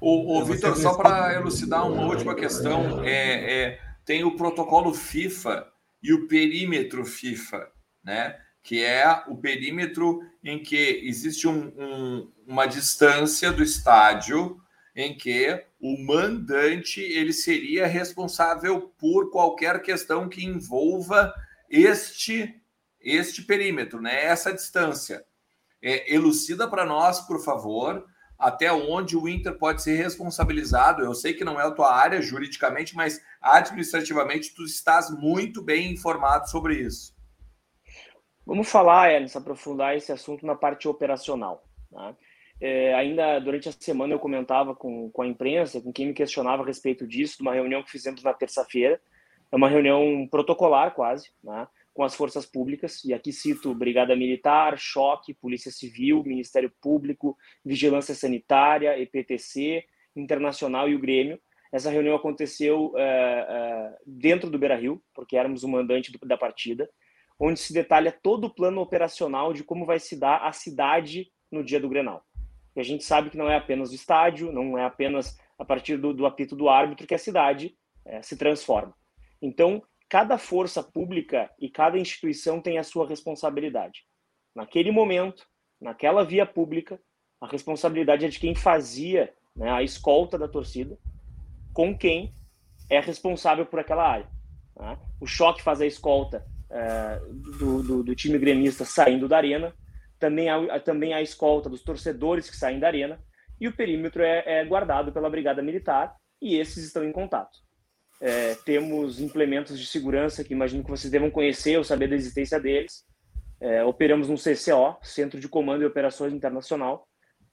[SPEAKER 1] O, o Vitor, só para elucidar uma última questão, é, é, tem o protocolo FIFA e o perímetro FIFA, né? Que é o perímetro em que existe um, um, uma distância do estádio em que o mandante ele seria responsável por qualquer questão que envolva este este perímetro, né? Essa distância. É, elucida para nós, por favor, até onde o Inter pode ser responsabilizado. Eu sei que não é a tua área juridicamente, mas administrativamente tu estás muito bem informado sobre isso.
[SPEAKER 5] Vamos falar, Ernest, aprofundar esse assunto na parte operacional. Tá? É, ainda durante a semana eu comentava com, com a imprensa, com quem me questionava a respeito disso, de uma reunião que fizemos na terça-feira. É uma reunião protocolar, quase, né? com as forças públicas, e aqui cito Brigada Militar, Choque, Polícia Civil, Ministério Público, Vigilância Sanitária, EPTC, Internacional e o Grêmio. Essa reunião aconteceu é, é, dentro do Beira Rio, porque éramos o mandante do, da partida onde se detalha todo o plano operacional de como vai se dar a cidade no dia do Grenal. E a gente sabe que não é apenas o estádio, não é apenas a partir do, do apito do árbitro que a cidade é, se transforma. Então, cada força pública e cada instituição tem a sua responsabilidade. Naquele momento, naquela via pública, a responsabilidade é de quem fazia né, a escolta da torcida, com quem é responsável por aquela área. Né? O choque faz a escolta é, do, do, do, time gremista saindo da arena, também há, também a escolta dos torcedores que saem da arena, e o perímetro é, é guardado pela Brigada Militar, e esses estão em contato. É, temos implementos de segurança que imagino que vocês devam conhecer ou saber da existência deles. É, operamos no CCO, Centro de Comando e Operações Internacional,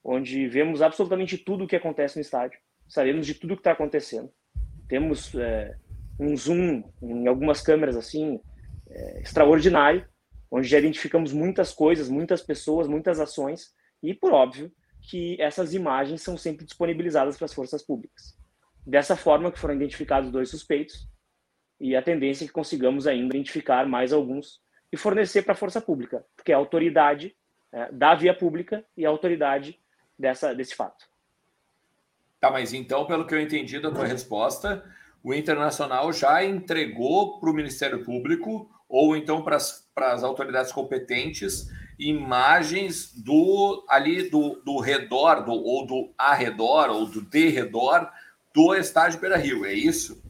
[SPEAKER 5] onde vemos absolutamente tudo o que acontece no estádio, sabemos de tudo o que está acontecendo. Temos é, um zoom em algumas câmeras assim, é, extraordinário, onde já identificamos muitas coisas, muitas pessoas, muitas ações, e por óbvio que essas imagens são sempre disponibilizadas para as forças públicas. Dessa forma que foram identificados dois suspeitos, e a tendência é que consigamos ainda identificar mais alguns e fornecer para a força pública, porque é a autoridade é, da via pública e a autoridade dessa, desse fato.
[SPEAKER 1] Tá, mas então, pelo que eu entendi da tua resposta, o Internacional já entregou para o Ministério Público ou então para as autoridades competentes imagens do ali do, do redor do, ou do arredor ou do derredor do estádio Beira Rio, é isso?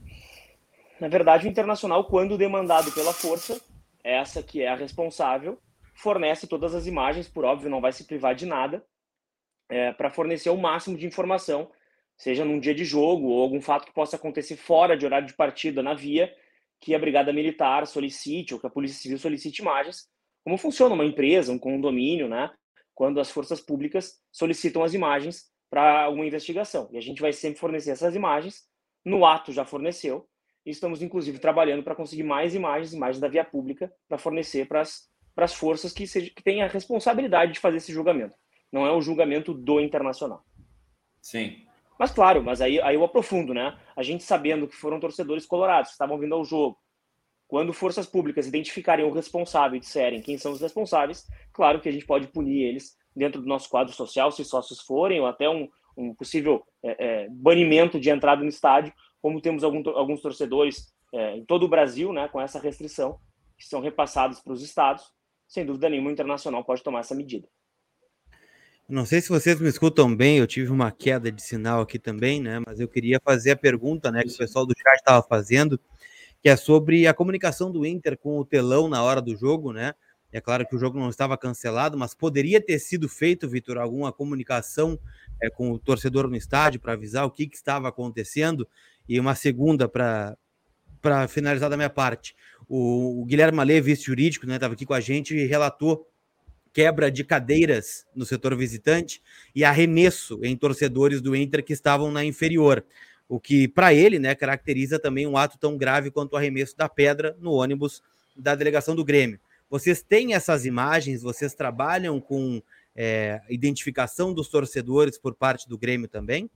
[SPEAKER 5] Na verdade, o Internacional, quando demandado pela força, essa que é a responsável, fornece todas as imagens, por óbvio, não vai se privar de nada, é, para fornecer o máximo de informação, seja num dia de jogo ou algum fato que possa acontecer fora de horário de partida na via, que a Brigada Militar solicite ou que a Polícia Civil solicite imagens. Como funciona uma empresa, um condomínio, né? Quando as forças públicas solicitam as imagens para alguma investigação. E a gente vai sempre fornecer essas imagens. No ato já forneceu. E estamos, inclusive, trabalhando para conseguir mais imagens, imagens da via pública, para fornecer para as forças que, seja, que têm a responsabilidade de fazer esse julgamento. Não é o julgamento do internacional.
[SPEAKER 1] Sim.
[SPEAKER 5] Mas claro, mas aí, aí eu aprofundo, né? A gente sabendo que foram torcedores colorados que estavam vindo ao jogo. Quando forças públicas identificarem o responsável e disserem quem são os responsáveis, claro que a gente pode punir eles dentro do nosso quadro social, se sócios forem, ou até um, um possível é, é, banimento de entrada no estádio, como temos algum, alguns torcedores é, em todo o Brasil, né, com essa restrição, que são repassados para os estados. sem dúvida nenhuma o Internacional pode tomar essa medida.
[SPEAKER 2] Não sei se vocês me escutam bem, eu tive uma queda de sinal aqui também, né? Mas eu queria fazer a pergunta, né, que o pessoal do chat estava fazendo, que é sobre a comunicação do Inter com o telão na hora do jogo, né? É claro que o jogo não estava cancelado, mas poderia ter sido feito, Vitor, alguma comunicação é, com o torcedor no estádio para avisar o que, que estava acontecendo. E uma segunda para para finalizar da minha parte. O, o Guilherme Malê, vice-jurídico, né, estava aqui com a gente e relatou quebra de cadeiras no setor visitante e arremesso em torcedores do Inter que estavam na inferior. O que, para ele, né, caracteriza também um ato tão grave quanto o arremesso da pedra no ônibus da delegação do Grêmio. Vocês têm essas imagens? Vocês trabalham com é, identificação dos torcedores por parte do Grêmio também?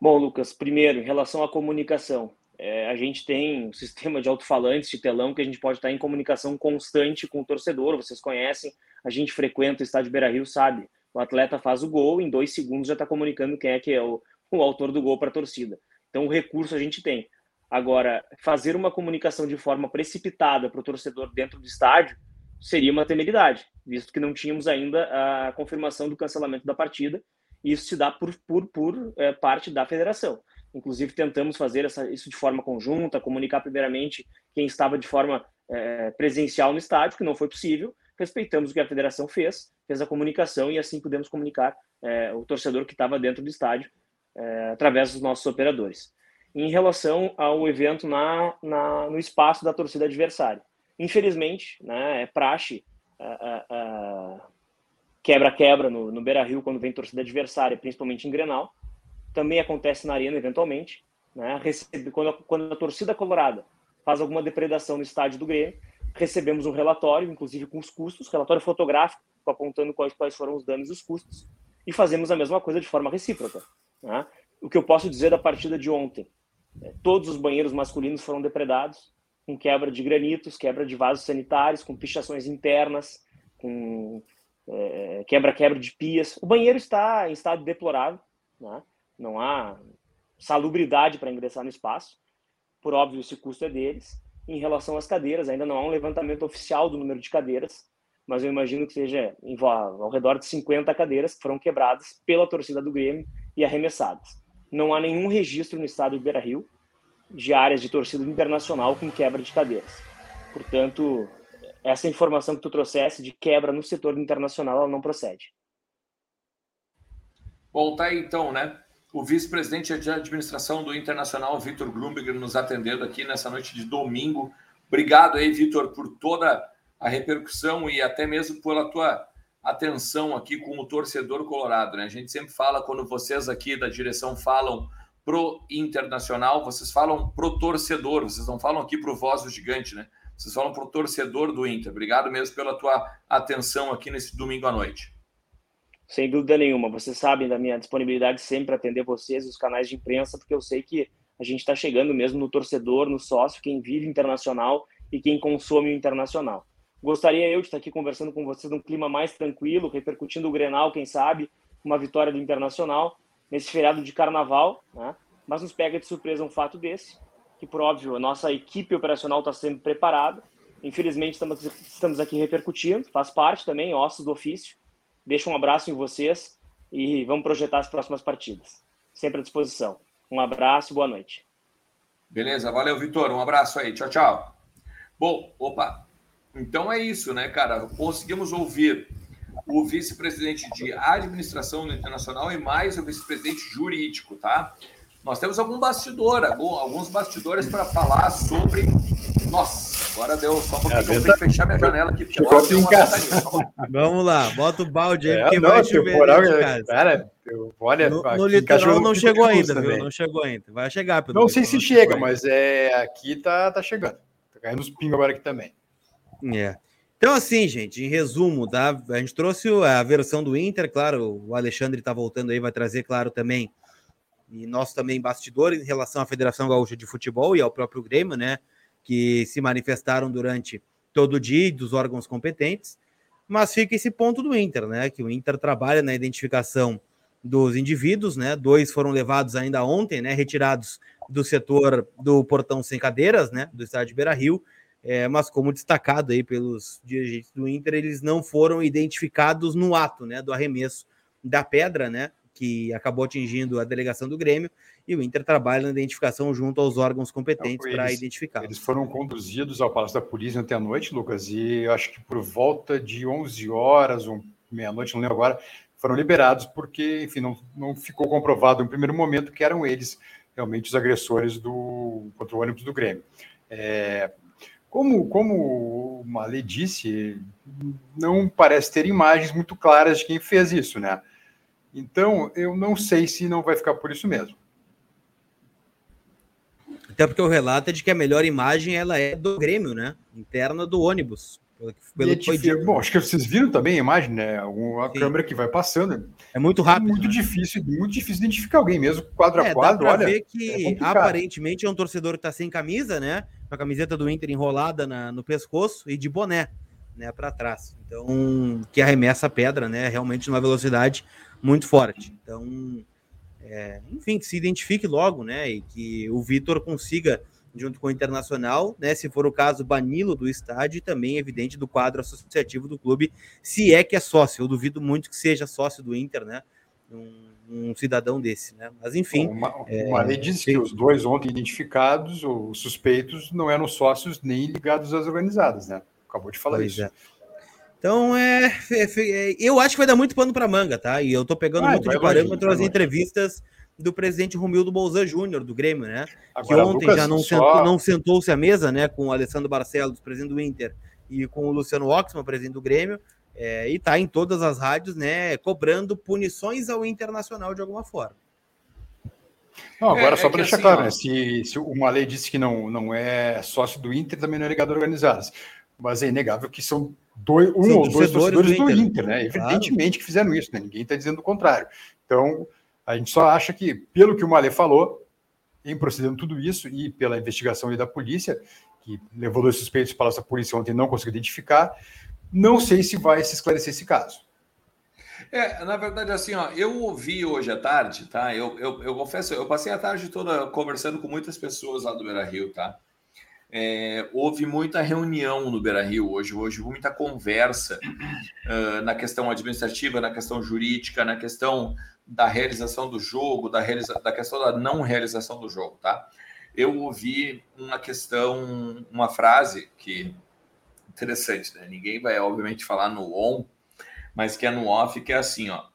[SPEAKER 5] Bom, Lucas, primeiro, em relação à comunicação, é, a gente tem um sistema de alto-falantes, de telão, que a gente pode estar em comunicação constante com o torcedor. Vocês conhecem, a gente frequenta o estádio Beira Rio, sabe? O atleta faz o gol, em dois segundos já está comunicando quem é que é o, o autor do gol para a torcida. Então, o recurso a gente tem. Agora, fazer uma comunicação de forma precipitada para o torcedor dentro do estádio seria uma temeridade, visto que não tínhamos ainda a confirmação do cancelamento da partida. E isso se dá por, por, por é, parte da federação. Inclusive, tentamos fazer essa, isso de forma conjunta, comunicar primeiramente quem estava de forma é, presencial no estádio, que não foi possível. Respeitamos o que a federação fez, fez a comunicação e assim pudemos comunicar é, o torcedor que estava dentro do estádio é, através dos nossos operadores. Em relação ao evento na, na no espaço da torcida adversária. Infelizmente, né, é praxe quebra-quebra no, no Beira Rio quando vem torcida adversária, principalmente em Grenal também acontece na arena eventualmente, né? Recebe, quando, a, quando a torcida colorada faz alguma depredação no estádio do Grêmio, recebemos um relatório, inclusive com os custos, relatório fotográfico apontando quais, quais foram os danos e os custos, e fazemos a mesma coisa de forma recíproca. Né? O que eu posso dizer da partida de ontem? É, todos os banheiros masculinos foram depredados, com quebra de granitos, quebra de vasos sanitários, com pichações internas, com é, quebra-quebra é, de pias. O banheiro está em estado deplorável, né? Não há salubridade para ingressar no espaço. Por óbvio, esse custo é deles. Em relação às cadeiras, ainda não há um levantamento oficial do número de cadeiras, mas eu imagino que seja ao redor de 50 cadeiras que foram quebradas pela torcida do Grêmio e arremessadas. Não há nenhum registro no estado de Beira-Rio de áreas de torcida internacional com quebra de cadeiras. Portanto, essa informação que tu trouxesse de quebra no setor internacional, ela não procede.
[SPEAKER 1] Bom, tá aí então, né? O vice-presidente de administração do Internacional, Vitor Grumberger, nos atendendo aqui nessa noite de domingo. Obrigado aí, Vitor, por toda a repercussão e até mesmo pela tua atenção aqui com o torcedor colorado. Né? A gente sempre fala, quando vocês aqui da direção falam pro Internacional, vocês falam pro torcedor, vocês não falam aqui pro voz do gigante, né? Vocês falam pro torcedor do Inter. Obrigado mesmo pela tua atenção aqui nesse domingo à noite.
[SPEAKER 5] Sem dúvida nenhuma. Vocês sabem da minha disponibilidade sempre atender vocês, os canais de imprensa, porque eu sei que a gente está chegando mesmo no torcedor, no sócio, quem vive internacional e quem consome o internacional. Gostaria eu de estar aqui conversando com vocês num clima mais tranquilo, repercutindo o Grenal, quem sabe, uma vitória do Internacional nesse feriado de carnaval, né? mas nos pega de surpresa um fato desse, que por óbvio a nossa equipe operacional está sempre preparada. Infelizmente estamos, estamos aqui repercutindo, faz parte também, ossos do ofício, Deixo um abraço em vocês e vamos projetar as próximas partidas. Sempre à disposição. Um abraço, boa noite.
[SPEAKER 1] Beleza, valeu, Vitor. Um abraço aí. Tchau, tchau. Bom, opa. Então é isso, né, cara? Conseguimos ouvir o vice-presidente de administração Internacional e mais o vice-presidente jurídico, tá? Nós temos algum bastidor, alguns bastidores para falar sobre. Nossa, Agora deu só um pouquinho. É, tenho que fechar minha janela aqui.
[SPEAKER 2] Vamos lá, bota o balde aí, é, porque não, vai chover.
[SPEAKER 3] Temporal, cara, eu, olha,
[SPEAKER 2] no, no litoral não chegou ainda, viu? Não chegou ainda. Vai chegar.
[SPEAKER 3] Pedro, não sei se chega, mas é, aqui tá, tá chegando. Tá caindo os pingos agora aqui também.
[SPEAKER 2] É. Então, assim, gente, em resumo, tá? a gente trouxe a versão do Inter, claro, o Alexandre está voltando aí, vai trazer, claro, também, e nós também bastidores em relação à Federação Gaúcha de Futebol e ao próprio Grêmio, né? Que se manifestaram durante todo o dia dos órgãos competentes, mas fica esse ponto do Inter, né? Que o Inter trabalha na identificação dos indivíduos, né? Dois foram levados ainda ontem, né? Retirados do setor do portão sem cadeiras, né? Do estádio Beira Rio, é, mas como destacado aí pelos dirigentes do Inter, eles não foram identificados no ato, né, do arremesso da pedra, né, que acabou atingindo a delegação do Grêmio, e o Inter trabalha na identificação junto aos órgãos competentes para identificar.
[SPEAKER 3] Eles foram conduzidos ao Palácio da Polícia ontem à noite, Lucas, e acho que por volta de 11 horas ou meia-noite, não lembro agora, foram liberados porque, enfim, não, não ficou comprovado em primeiro momento que eram eles realmente os agressores do contra o ônibus do Grêmio. É, como, como o Malê disse, não parece ter imagens muito claras de quem fez isso, né? Então, eu não sei se não vai ficar por isso mesmo.
[SPEAKER 2] Até porque o relato é de que a melhor imagem ela é do Grêmio, né? Interna do ônibus.
[SPEAKER 3] Pelo, que foi dito. Bom, acho que vocês viram também a imagem, né? A Sim. câmera que vai passando.
[SPEAKER 2] É muito rápido.
[SPEAKER 3] É muito né? difícil, muito difícil identificar alguém mesmo, quadro é, a quadro. Dá
[SPEAKER 2] pra olha, ver que é aparentemente é um torcedor que está sem camisa, né? Com a camiseta do Inter enrolada na, no pescoço e de boné, né? Para trás. Então, que arremessa a pedra, né? Realmente numa velocidade muito forte. Então, é, enfim, que se identifique logo, né? E que o Vitor consiga junto com o Internacional, né? Se for o caso, bani-lo do estádio e também evidente do quadro associativo do clube, se é que é sócio. Eu duvido muito que seja sócio do Inter, né? Um, um cidadão desse, né? Mas enfim.
[SPEAKER 3] Bom, uma, uma lei diz que os dois ontem identificados, ou suspeitos, não eram sócios nem ligados às organizadas, né? Acabou de falar pois isso. É.
[SPEAKER 2] Então, é, é, é, eu acho que vai dar muito pano para manga, tá? E eu tô pegando ah, muito de parâmetro as entrevistas do presidente Romildo Bolzan Júnior, do Grêmio, né? Agora, que ontem Lucas, já não, só... sentou, não sentou-se à mesa, né, com o Alessandro Barcelos, presidente do Inter, e com o Luciano Oxman, presidente do Grêmio, é, e tá em todas as rádios, né, cobrando punições ao Internacional de alguma forma.
[SPEAKER 3] Não, agora, é, só é para deixar assim, claro, né, se, se uma lei disse que não, não é sócio do Inter, também não é ligado a organizadas. Mas é inegável que são dois, um ou dois torcedores do Inter, do Inter né? Evidentemente que fizeram isso, né? Ninguém está dizendo o contrário. Então, a gente só acha que, pelo que o Malê falou, em procedendo tudo isso e pela investigação da polícia, que levou dois suspeitos para a polícia ontem não conseguiu identificar, não sei se vai se esclarecer esse caso.
[SPEAKER 1] É, na verdade, assim, ó, eu ouvi hoje à tarde, tá? Eu, eu, eu confesso, eu passei a tarde toda conversando com muitas pessoas lá do Beira Rio, tá? É, houve muita reunião no Beira Rio hoje, hoje muita conversa uh, na questão administrativa, na questão jurídica, na questão da realização do jogo, da, realiza da questão da não realização do jogo, tá? Eu ouvi uma questão, uma frase que interessante, né? Ninguém vai, obviamente, falar no on, mas que é no off, que é assim, ó.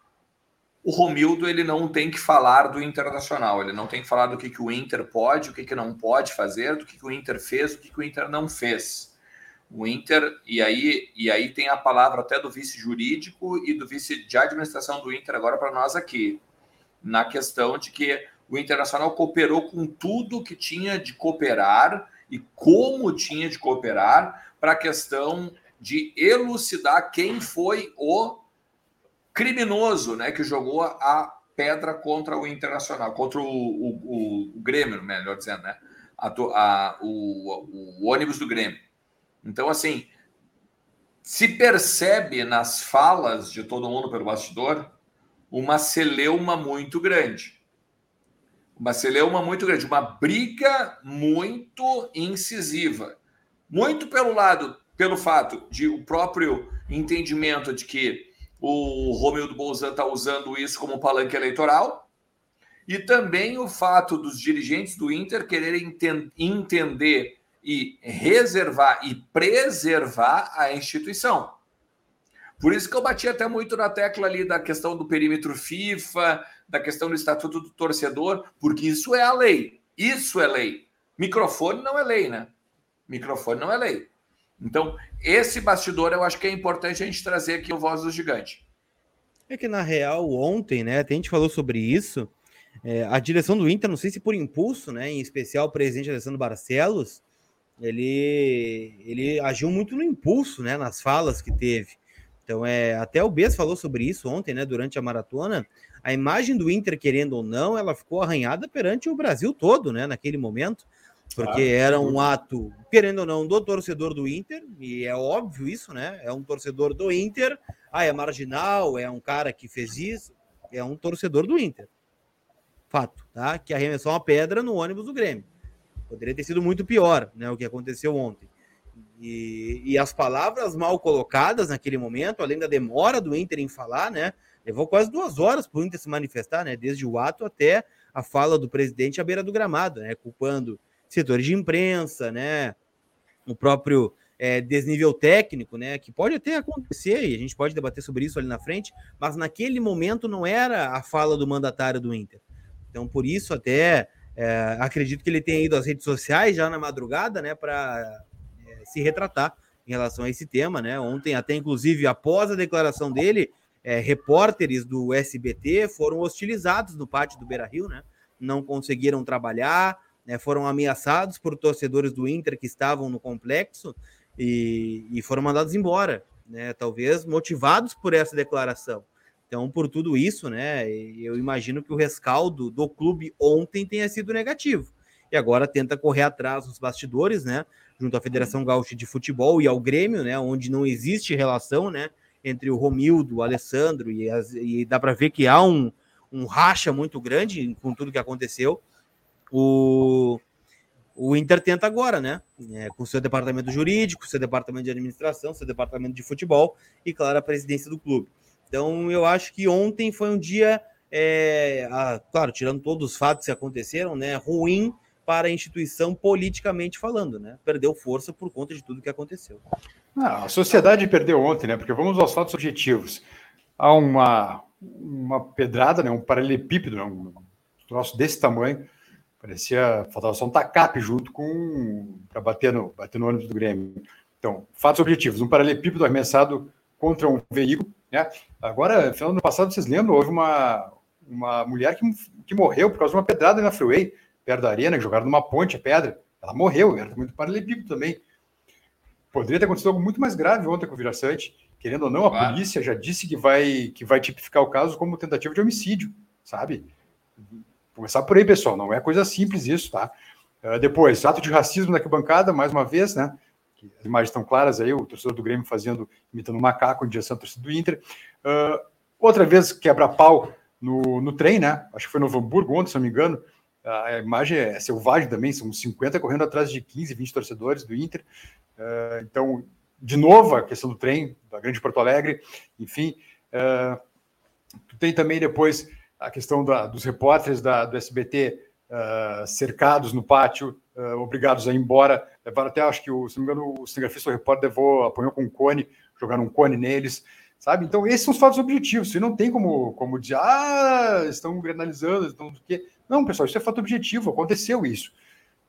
[SPEAKER 1] O Romildo, ele não tem que falar do Internacional, ele não tem que falar do que, que o Inter pode, o que, que não pode fazer, do que, que o Inter fez, o que, que o Inter não fez. O Inter, e aí, e aí tem a palavra até do vice jurídico e do vice de administração do Inter agora para nós aqui, na questão de que o Internacional cooperou com tudo que tinha de cooperar e como tinha de cooperar para a questão de elucidar quem foi o criminoso né, que jogou a pedra contra o Internacional, contra o, o, o, Grêmio, melhor dizendo, né? A, a, o, o ônibus do Grêmio. Então, assim, se percebe nas falas de todo mundo pelo bastidor uma celeuma muito grande. Uma celeuma muito grande, uma briga muito incisiva. Muito pelo lado, pelo fato de o próprio entendimento de que o Romildo Bolzan está usando isso como palanque eleitoral, e também o fato dos dirigentes do Inter quererem entender e reservar e preservar a instituição. Por isso que eu bati até muito na tecla ali da questão do perímetro FIFA, da questão do estatuto do torcedor, porque isso é a lei. Isso é lei. Microfone não é lei, né? Microfone não é lei. Então, esse bastidor eu acho que é importante a gente trazer aqui o Voz do Gigante.
[SPEAKER 2] É que, na real, ontem, né, a gente falou sobre isso, é, a direção do Inter, não sei se por impulso, né, em especial o presidente Alessandro Barcelos, ele, ele agiu muito no impulso, né, nas falas que teve. Então, é, até o Bess falou sobre isso ontem, né, durante a maratona. A imagem do Inter, querendo ou não, ela ficou arranhada perante o Brasil todo, né, naquele momento, porque ah, era um ato, querendo ou não, do torcedor do Inter, e é óbvio isso, né? É um torcedor do Inter, ah, é marginal, é um cara que fez isso, é um torcedor do Inter. Fato, tá? Que arremessou uma pedra no ônibus do Grêmio. Poderia ter sido muito pior, né, o que aconteceu ontem. E, e, as palavras mal colocadas naquele momento, além da demora do Inter em falar, né? Levou quase duas horas para o Inter se manifestar, né? Desde o ato até a fala do presidente à beira do gramado, né? Culpando setores de imprensa, né? O próprio é, desnível técnico, né? Que pode até acontecer, e a gente pode debater sobre isso ali na frente, mas naquele momento não era a fala do mandatário do Inter. Então, por isso, até é, acredito que ele tenha ido às redes sociais já na madrugada, né? Para é, se retratar em relação a esse tema, né? Ontem, até inclusive, após a declaração dele, é, repórteres do SBT foram hostilizados no pátio do Beira Rio, né? Não conseguiram trabalhar, né? foram ameaçados por torcedores do Inter que estavam no complexo e, e foram mandados embora, né? Talvez motivados por essa declaração. Então, por tudo isso, né? Eu imagino que o rescaldo do clube ontem tenha sido negativo. E agora tenta correr atrás dos bastidores, né? Junto à Federação Gaúcha de Futebol e ao Grêmio, né? Onde não existe relação, né? Entre o Romildo, o Alessandro, e, as, e dá para ver que há um, um racha muito grande com tudo que aconteceu. O, o Inter tenta agora, né? É, com seu departamento jurídico, seu departamento de administração, seu departamento de futebol e, claro, a presidência do clube. Então, eu acho que ontem foi um dia, é, a, claro, tirando todos os fatos que aconteceram, né? Ruim para a instituição politicamente falando, né? Perdeu força por conta de tudo que aconteceu.
[SPEAKER 3] Ah, a sociedade perdeu ontem, né? Porque vamos aos fatos objetivos. Há uma, uma pedrada, né? um paralelepípedo, né? um troço desse tamanho, Parecia, faltava só um tacape junto com. para bater no, bater no ônibus do Grêmio. Então, fatos objetivos: um paralelepípedo arremessado contra um veículo. Né? Agora, final do ano passado, vocês lembram, houve uma, uma mulher que, que morreu por causa de uma pedrada na freeway, perto da arena, que jogaram numa ponte a pedra. Ela morreu, era muito paralelepípedo também. Poderia ter acontecido algo muito mais grave ontem com o Viraçante. Querendo ou não, a claro. polícia já disse que vai, que vai tipificar o caso como tentativa de homicídio, sabe? Começar por aí, pessoal, não é coisa simples isso, tá? Uh, depois, ato de racismo na bancada, mais uma vez, né? As imagens estão claras aí, o torcedor do Grêmio fazendo, imitando um macaco em direção ao torcedor do Inter. Uh, outra vez, quebra-pau no, no trem, né? Acho que foi no Hamburgo ontem, se não me engano. A imagem é selvagem também, são 50 correndo atrás de 15, 20 torcedores do Inter. Uh, então, de novo, a questão do trem, da Grande Porto Alegre, enfim. Uh, tem também depois a questão da, dos repórteres da, do SBT uh, ah, cercados no pátio, uh, obrigados a ir embora. Levaram até, acho que, o, se não me engano, o cinegrafista, o repórter, levou, apanhou com um cone, jogaram um cone neles, sabe? Então, esses são os fatos objetivos. Você não tem como, como dizer, ah, estão granalizando, estão do quê? Não, pessoal, isso é fato objetivo, aconteceu isso.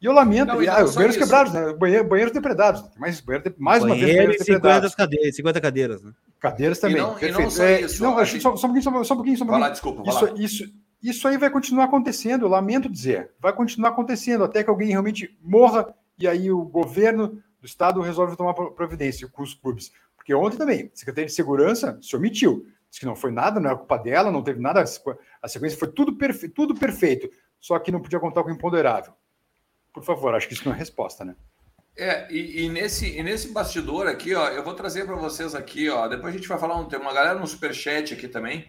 [SPEAKER 3] E eu lamento, não, ah, os banheiros isso. quebrados, né? Banheiro, banheiros depredados. Mais, mais
[SPEAKER 2] uma vez, banheiros 50 depredados. Cadeiras, 50 cadeiras, né?
[SPEAKER 3] Cadeiras também. E não, e não só é, isso. Não, gente... só, só, um pouquinho, só, só um pouquinho, só um pouquinho. Vai lá, desculpa. Isso, isso, isso aí vai continuar acontecendo, eu lamento dizer. Vai continuar acontecendo até que alguém realmente morra e aí o governo do estado resolve tomar providência com os clubes. Porque ontem também, a Secretaria de Segurança se omitiu. Disse que não foi nada, não era culpa dela, não teve nada. A sequência foi tudo, perfe tudo perfeito. Só que não podia contar com o imponderável. Por favor, acho que isso não é resposta, né?
[SPEAKER 1] É, e, e, nesse, e nesse bastidor aqui, ó, eu vou trazer para vocês aqui, ó, depois a gente vai falar, um, tem uma galera no superchat aqui também,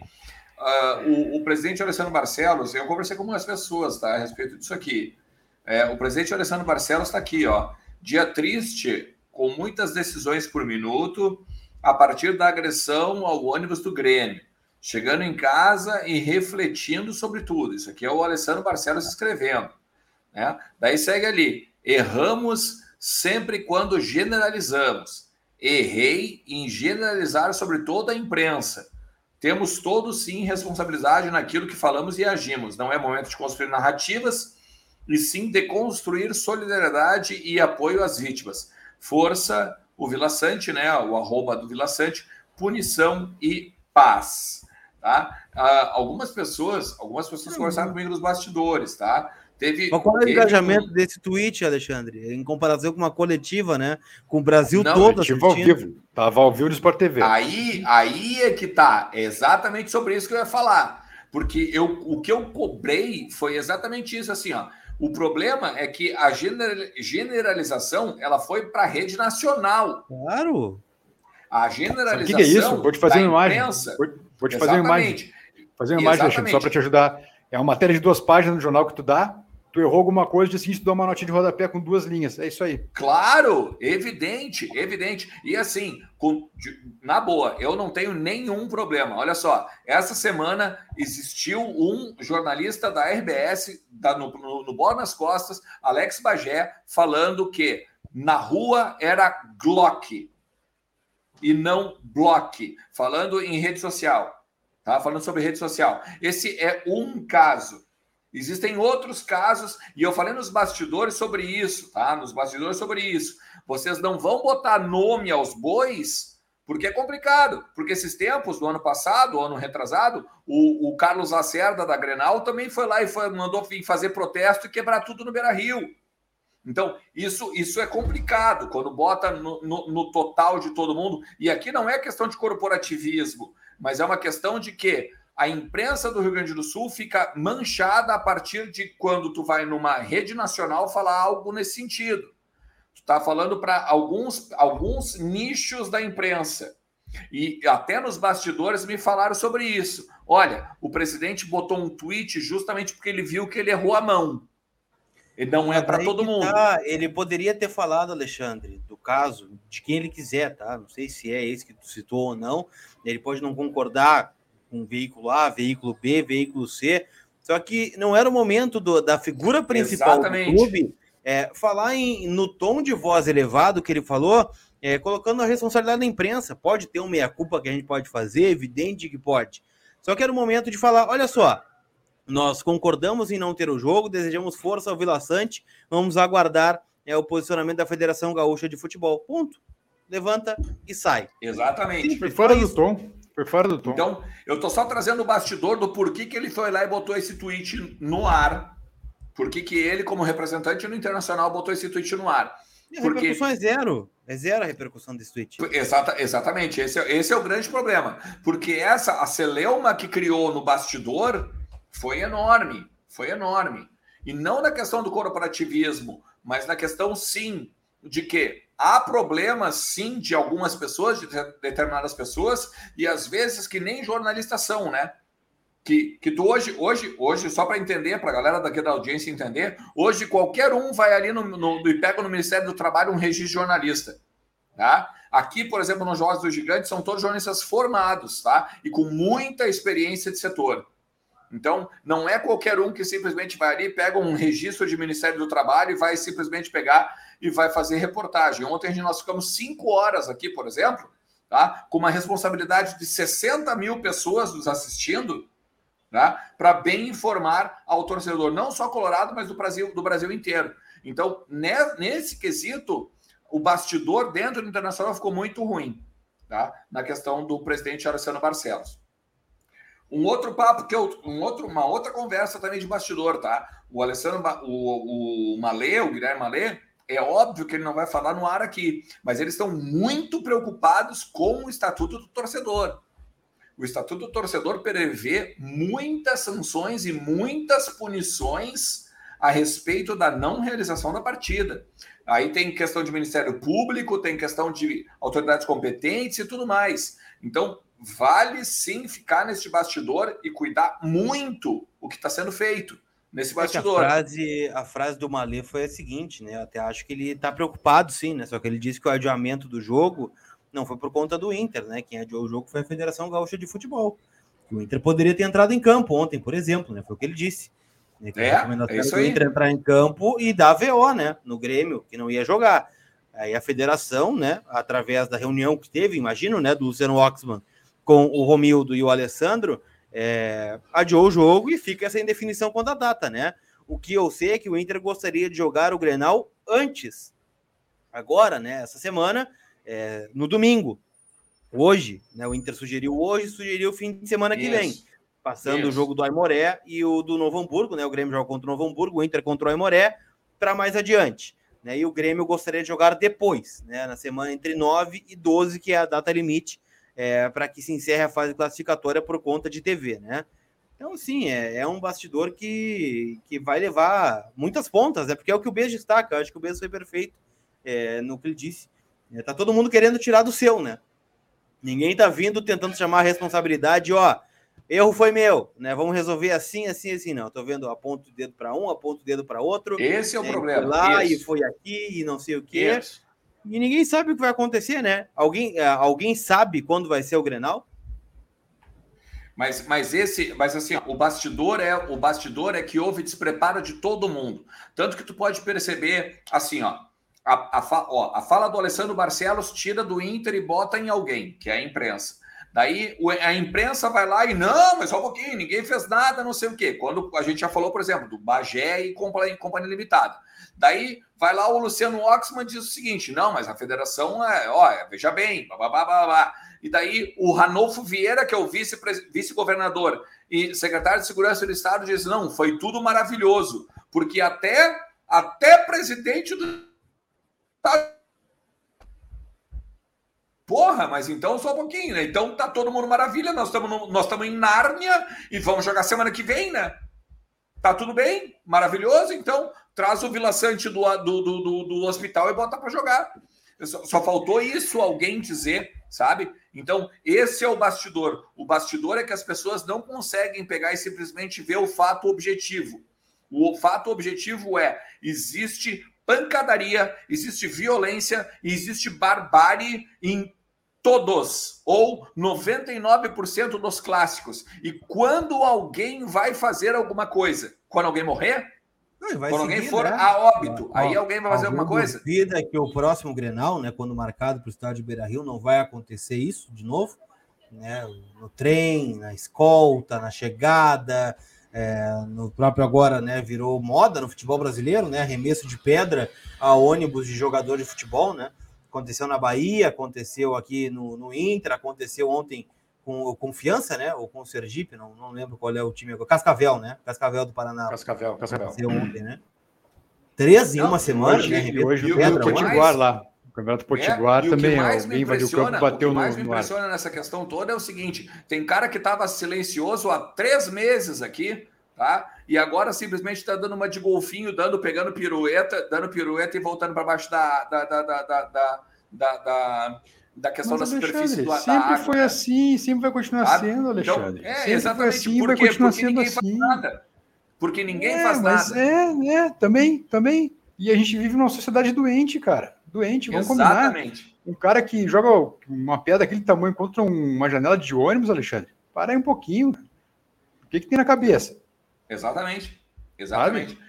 [SPEAKER 1] uh, o, o, presidente Alessandro Barcelos, eu conversei com algumas pessoas, tá, a respeito disso aqui, é, o presidente Alessandro Barcelos está aqui, ó, dia triste, com muitas decisões por minuto, a partir da agressão ao ônibus do Grêmio, chegando em casa e refletindo sobre tudo, isso aqui é o Alessandro Barcelos escrevendo, né, daí segue ali, erramos sempre quando generalizamos. Errei em generalizar sobre toda a imprensa. Temos todos sim responsabilidade naquilo que falamos e agimos. Não é momento de construir narrativas, e sim de construir solidariedade e apoio às vítimas. Força, o Vila Sante, né? O arroba do Vila Sante, punição e paz. Tá? Ah, algumas pessoas, algumas pessoas conversaram comigo nos bastidores, tá?
[SPEAKER 2] Teve, Mas qual é o engajamento um... desse tweet, Alexandre? Em comparação com uma coletiva, né? Com o Brasil Não, todo
[SPEAKER 3] assistindo. ao vivo. Tava ao vivo no Sport TV.
[SPEAKER 1] Aí, aí é que tá. É exatamente sobre isso que eu ia falar. Porque eu, o que eu cobrei foi exatamente isso, assim, ó. O problema é que a generalização ela foi para a rede nacional.
[SPEAKER 2] Claro.
[SPEAKER 1] A generalização. O
[SPEAKER 3] que, que, é isso? Vou te fazer uma imagem. Vou, vou te fazer uma imagem. Fazer uma imagem, só para te ajudar. É uma matéria de duas páginas no jornal que tu dá, tu errou alguma coisa, assim, tu dá uma notinha de rodapé com duas linhas. É isso aí.
[SPEAKER 1] Claro, evidente, evidente. E assim, com, de, na boa, eu não tenho nenhum problema. Olha só, essa semana existiu um jornalista da RBS, da, no, no, no Bola nas Costas, Alex Bagé, falando que na rua era Glock e não Block, falando em rede social. Tá? Falando sobre rede social. Esse é um caso. Existem outros casos, e eu falei nos bastidores sobre isso, tá? Nos bastidores sobre isso. Vocês não vão botar nome aos bois, porque é complicado. Porque esses tempos, do ano passado, ano retrasado, o, o Carlos Lacerda da Grenal também foi lá e foi, mandou fazer protesto e quebrar tudo no Beira Rio. Então, isso, isso é complicado quando bota no, no, no total de todo mundo. E aqui não é questão de corporativismo, mas é uma questão de que a imprensa do Rio Grande do Sul fica manchada a partir de quando tu vai numa rede nacional falar algo nesse sentido. Tu está falando para alguns, alguns nichos da imprensa. E até nos bastidores me falaram sobre isso. Olha, o presidente botou um tweet justamente porque ele viu que ele errou a mão. Ele não é para todo mundo.
[SPEAKER 2] Tá. Ele poderia ter falado, Alexandre, do caso, de quem ele quiser, tá? Não sei se é esse que tu citou ou não. Ele pode não concordar com veículo A, veículo B, veículo C. Só que não era o momento do, da figura principal Exatamente. do clube é, falar em, no tom de voz elevado que ele falou, é, colocando a responsabilidade da imprensa. Pode ter uma meia-culpa que a gente pode fazer, evidente que pode. Só que era o momento de falar: olha só, nós concordamos em não ter o jogo, desejamos força ao Vila Sante, vamos aguardar é, o posicionamento da Federação Gaúcha de Futebol. Ponto. Levanta e sai.
[SPEAKER 1] Exatamente.
[SPEAKER 3] Sim, fora do tom. Foi fora do tom.
[SPEAKER 1] Então, eu estou só trazendo o bastidor do porquê que ele foi lá e botou esse tweet no ar. Por que ele, como representante no Internacional, botou esse tweet no ar.
[SPEAKER 2] E a Porque... repercussão é zero. É zero a repercussão desse tweet.
[SPEAKER 1] Exata, exatamente. Esse é, esse é o grande problema. Porque essa, a celeuma que criou no bastidor foi enorme. Foi enorme. E não na questão do corporativismo, mas na questão, sim, de que há problemas, sim, de algumas pessoas, de determinadas pessoas, e às vezes que nem jornalistas são, né? Que, que tu hoje, hoje, hoje, só para entender, para a galera daqui da audiência entender, hoje qualquer um vai ali no, no, e pega no Ministério do Trabalho um registro jornalista. Tá? Aqui, por exemplo, nos Jogos do Gigante, são todos jornalistas formados, tá? E com muita experiência de setor. Então, não é qualquer um que simplesmente vai ali, pega um registro de Ministério do Trabalho e vai simplesmente pegar e vai fazer reportagem. Ontem nós ficamos cinco horas aqui, por exemplo, tá? com uma responsabilidade de 60 mil pessoas nos assistindo, tá? para bem informar ao torcedor, não só colorado, mas do Brasil, do Brasil inteiro. Então, nesse quesito, o bastidor dentro do Internacional ficou muito ruim, tá? na questão do presidente Araceno Barcelos. Um outro papo que eu, um outro, uma outra conversa também de bastidor, tá? O Alessandro, o, o Malê, o Guilherme Malê, é óbvio que ele não vai falar no ar aqui, mas eles estão muito preocupados com o Estatuto do Torcedor. O Estatuto do Torcedor prevê muitas sanções e muitas punições a respeito da não realização da partida. Aí tem questão de Ministério Público, tem questão de autoridades competentes e tudo mais. Então, vale sim ficar neste bastidor e cuidar muito o que está sendo feito nesse bastidor.
[SPEAKER 2] É a, frase, a frase do Malê foi a seguinte, né? Eu até acho que ele está preocupado, sim, né? Só que ele disse que o adiamento do jogo não foi por conta do Inter, né? Quem adiou o jogo foi a Federação Gaúcha de Futebol. O Inter poderia ter entrado em campo ontem, por exemplo, né? Foi o que ele disse. Né? Que
[SPEAKER 1] é, é isso aí.
[SPEAKER 2] O Inter entrar em campo e dar VO, né? No Grêmio, que não ia jogar. Aí a federação, né? Através da reunião que teve, imagino, né? Do Luciano Oxman com o Romildo e o Alessandro, é, adiou o jogo e fica essa indefinição quanto à data, né? O que eu sei é que o Inter gostaria de jogar o Grenal antes, agora, né? Essa semana, é, no domingo. Hoje, né? O Inter sugeriu hoje, sugeriu o fim de semana que vem. Passando o jogo do Aimoré e o do Novo Hamburgo, né? O Grêmio joga contra o Novo Hamburgo, o Inter contra o Aimoré, para mais adiante. Né? E o Grêmio gostaria de jogar depois, né? Na semana entre 9 e 12, que é a data limite é, para que se encerre a fase classificatória por conta de TV, né? Então, sim, é, é, um bastidor que, que vai levar muitas pontas, é né? porque é o que o Beijo destaca. Eu acho que o Beijo foi perfeito é, no que ele disse. É, tá todo mundo querendo tirar do seu, né? Ninguém tá vindo tentando chamar a responsabilidade, ó. erro foi meu, né? Vamos resolver assim, assim, assim. Não, tô vendo aponto o dedo para um, aponto o dedo para outro.
[SPEAKER 1] Esse é o problema.
[SPEAKER 2] Foi lá Isso. e foi aqui e não sei o quê. Isso. E ninguém sabe o que vai acontecer, né? Alguém, é, alguém sabe quando vai ser o Grenal?
[SPEAKER 1] Mas, mas esse, mas assim, ó, o bastidor é o bastidor é que houve despreparo de todo mundo. Tanto que tu pode perceber assim, ó, a, a, ó, a fala do Alessandro Barcelos tira do Inter e bota em alguém, que é a imprensa. Daí a imprensa vai lá e não, mas só um pouquinho, ninguém fez nada, não sei o quê. Quando a gente já falou, por exemplo, do Bagé e Companhia Limitada. Daí vai lá o Luciano Oxman diz o seguinte: não, mas a federação é, ó, veja bem, blá. E daí o Ranolfo Vieira, que é o vice-governador vice e secretário de Segurança do Estado, diz: não, foi tudo maravilhoso, porque até, até presidente do. Porra, mas então só um pouquinho, né? Então tá todo mundo maravilha, nós estamos nós estamos em Nárnia e vamos jogar semana que vem, né? Tá tudo bem, maravilhoso, então traz o Vila Sante do, do, do, do hospital e bota para jogar. Só, só faltou isso alguém dizer, sabe? Então, esse é o bastidor. O bastidor é que as pessoas não conseguem pegar e simplesmente ver o fato objetivo. O fato objetivo é: existe pancadaria, existe violência, existe barbárie em todos, ou 99% dos clássicos. E quando alguém vai fazer alguma coisa? Quando alguém morrer? Não, quando seguir, alguém for né? a óbito, aí alguém vai fazer alguma coisa?
[SPEAKER 2] Vida que o próximo Grenal, né, quando marcado para o estádio Beira Rio, não vai acontecer isso de novo, né? No trem, na escolta, na chegada, é, no próprio agora, né? Virou moda no futebol brasileiro, né? Arremesso de pedra a ônibus de jogador de futebol, né? Aconteceu na Bahia, aconteceu aqui no, no Inter, aconteceu ontem com o Confiança, né? Ou com o Sergipe, não, não lembro qual é o time agora. Cascavel, né? Cascavel do Paraná.
[SPEAKER 3] Cascavel, Cascavel.
[SPEAKER 2] Aconteceu ontem, né? Três em não, uma semana,
[SPEAKER 3] hoje, né? Hoje o Potiguar lá. O Campeonato Potiguar é, também, alguém invadiu o campo bateu no O que
[SPEAKER 1] mais me impressiona ar. nessa questão toda é o seguinte: tem cara que estava silencioso há três meses aqui, tá? E agora simplesmente está dando uma de golfinho, dando, pegando pirueta, dando pirueta e voltando para baixo da, da, da, da, da, da, da, questão Mas, da superfície do,
[SPEAKER 3] sempre água, foi né? assim, sempre vai continuar sabe? sendo, então, Alexandre. Então, é, sempre exatamente. Assim, vai continuar porque sendo assim. Nada.
[SPEAKER 1] Porque ninguém é, faz nada.
[SPEAKER 3] É, é, também, também. E a gente vive numa sociedade doente, cara. Doente, vamos Exatamente. combinar. Um cara que joga uma pedra daquele tamanho contra uma janela de ônibus, Alexandre, para aí um pouquinho. O que, que tem na cabeça?
[SPEAKER 1] Exatamente. Exatamente. Sabe?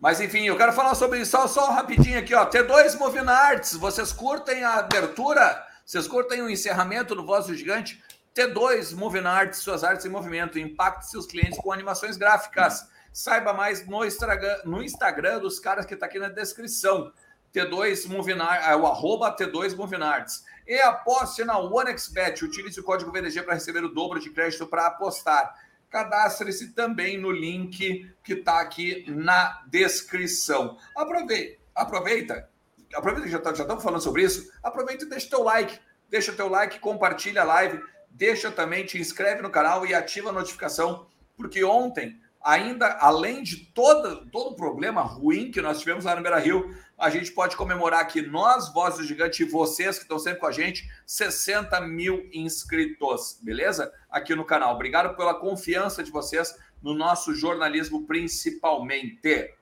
[SPEAKER 1] Mas enfim, eu quero falar sobre isso só, só rapidinho aqui, ó. T2 Moving Arts, vocês curtem a abertura? Vocês curtem o encerramento do Voz do Gigante? T2 Moving Arts, suas artes em movimento, impacte seus clientes com animações gráficas. Saiba mais no Instagram, no Instagram dos caras que está aqui na descrição. T2 Moving Arts, é o arroba T2 Moving Arts. E aposte na OneXBet. Utilize o código VDG para receber o dobro de crédito para apostar cadastre-se também no link que está aqui na descrição. Aproveita, aproveita, aproveita que já, tá, estamos falando sobre isso, aproveita e deixa teu like, deixa teu like, compartilha a live, deixa também, te inscreve no canal e ativa a notificação, porque ontem, ainda além de todo, todo o problema ruim que nós tivemos lá no Beira Rio, a gente pode comemorar aqui, nós, Voz do Gigante, e vocês que estão sempre com a gente, 60 mil inscritos, beleza? Aqui no canal. Obrigado pela confiança de vocês no nosso jornalismo, principalmente.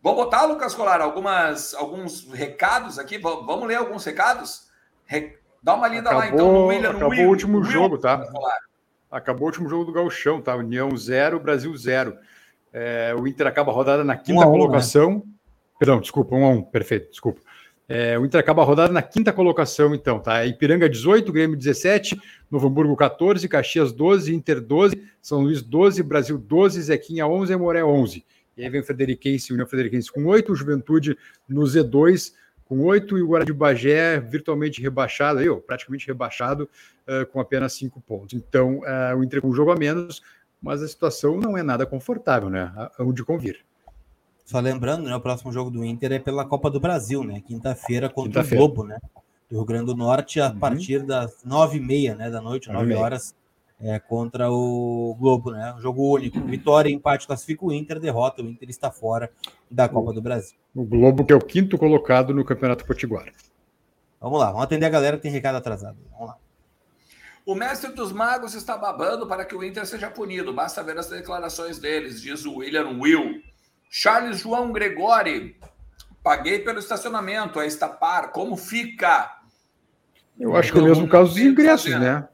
[SPEAKER 1] Vamos botar, Lucas Colar, algumas, alguns recados aqui? Vamos ler alguns recados? Re... Dá uma lida
[SPEAKER 3] acabou,
[SPEAKER 1] lá, então,
[SPEAKER 3] no William. Acabou Will, o último Will, jogo, tá? Acabou o último jogo do Gauchão, tá? União 0, Brasil 0. É, o Inter acaba a rodada na quinta um colocação. né? Perdão, desculpa, um a um, perfeito, desculpa. É, o Inter acaba a rodada na quinta colocação, então, tá? Ipiranga 18, Grêmio 17, Novo Hamburgo 14, Caxias 12, Inter 12, São Luís 12, Brasil 12, Zequinha 11, Amoré 11. E aí vem o Frederiquense, União Frederiquense com 8, Juventude no Z2 com 8 e o Guarani de Bagé virtualmente rebaixado, aí, ó, praticamente rebaixado uh, com apenas 5 pontos. Então, uh, o Inter com um jogo a menos, mas a situação não é nada confortável, né? Onde convir.
[SPEAKER 2] Só lembrando, né, o próximo jogo do Inter é pela Copa do Brasil, né? Quinta-feira contra Quinta o Globo, né? Do Rio Grande do Norte, a uhum. partir das nove e meia, né, da noite, nove horas, é, contra o Globo, né? Um jogo único. Vitória, empate, classifica o Inter, derrota, o Inter está fora da Copa do Brasil.
[SPEAKER 3] O Globo, que é o quinto colocado no Campeonato Potiguar.
[SPEAKER 2] Vamos lá, vamos atender a galera que tem recado atrasado. Vamos lá.
[SPEAKER 1] O mestre dos magos está babando para que o Inter seja punido. Basta ver as declarações deles, diz o William Will. Charles João Gregori. Paguei pelo estacionamento, a Estapar. Como fica?
[SPEAKER 3] Eu acho que é o mesmo caso dos ingressos, né?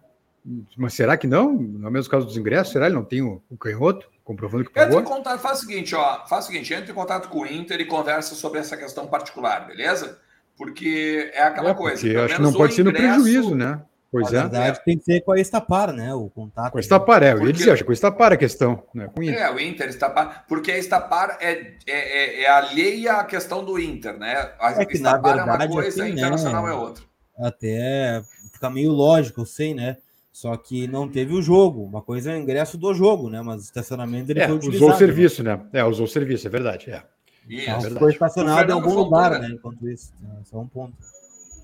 [SPEAKER 3] Mas será que não? No mesmo caso dos ingressos, será que ele não tem o, o canhoto comprovando que pagou?
[SPEAKER 1] Entre em contato, faz o seguinte, ó, faz o seguinte, entre em contato com o Inter e conversa sobre essa questão particular, beleza? Porque é aquela é, coisa.
[SPEAKER 3] Acho que não pode ser no prejuízo, né?
[SPEAKER 2] Pois Na é. verdade, tem que ser com a Estapar, né? O contato.
[SPEAKER 3] Com a Estapar, é. Eu ia dizer, acho que com a Estapar a questão, né? Com
[SPEAKER 1] o Inter. É, o Inter, Estapar, porque a Estapar é, é, é, é alheia à questão do Inter, né? A
[SPEAKER 2] é que, Estapar na verdade, é uma coisa, assim, a Internacional né, é outra. Até fica meio lógico, eu sei, né? Só que não teve o jogo. Uma coisa é o ingresso do jogo, né? Mas o estacionamento ele
[SPEAKER 3] é, foi utilizado. Usou o serviço, né? É, usou o serviço, é verdade. É.
[SPEAKER 2] Isso, é ficou estacionado em algum lugar, né? Enquanto isso. É só um ponto.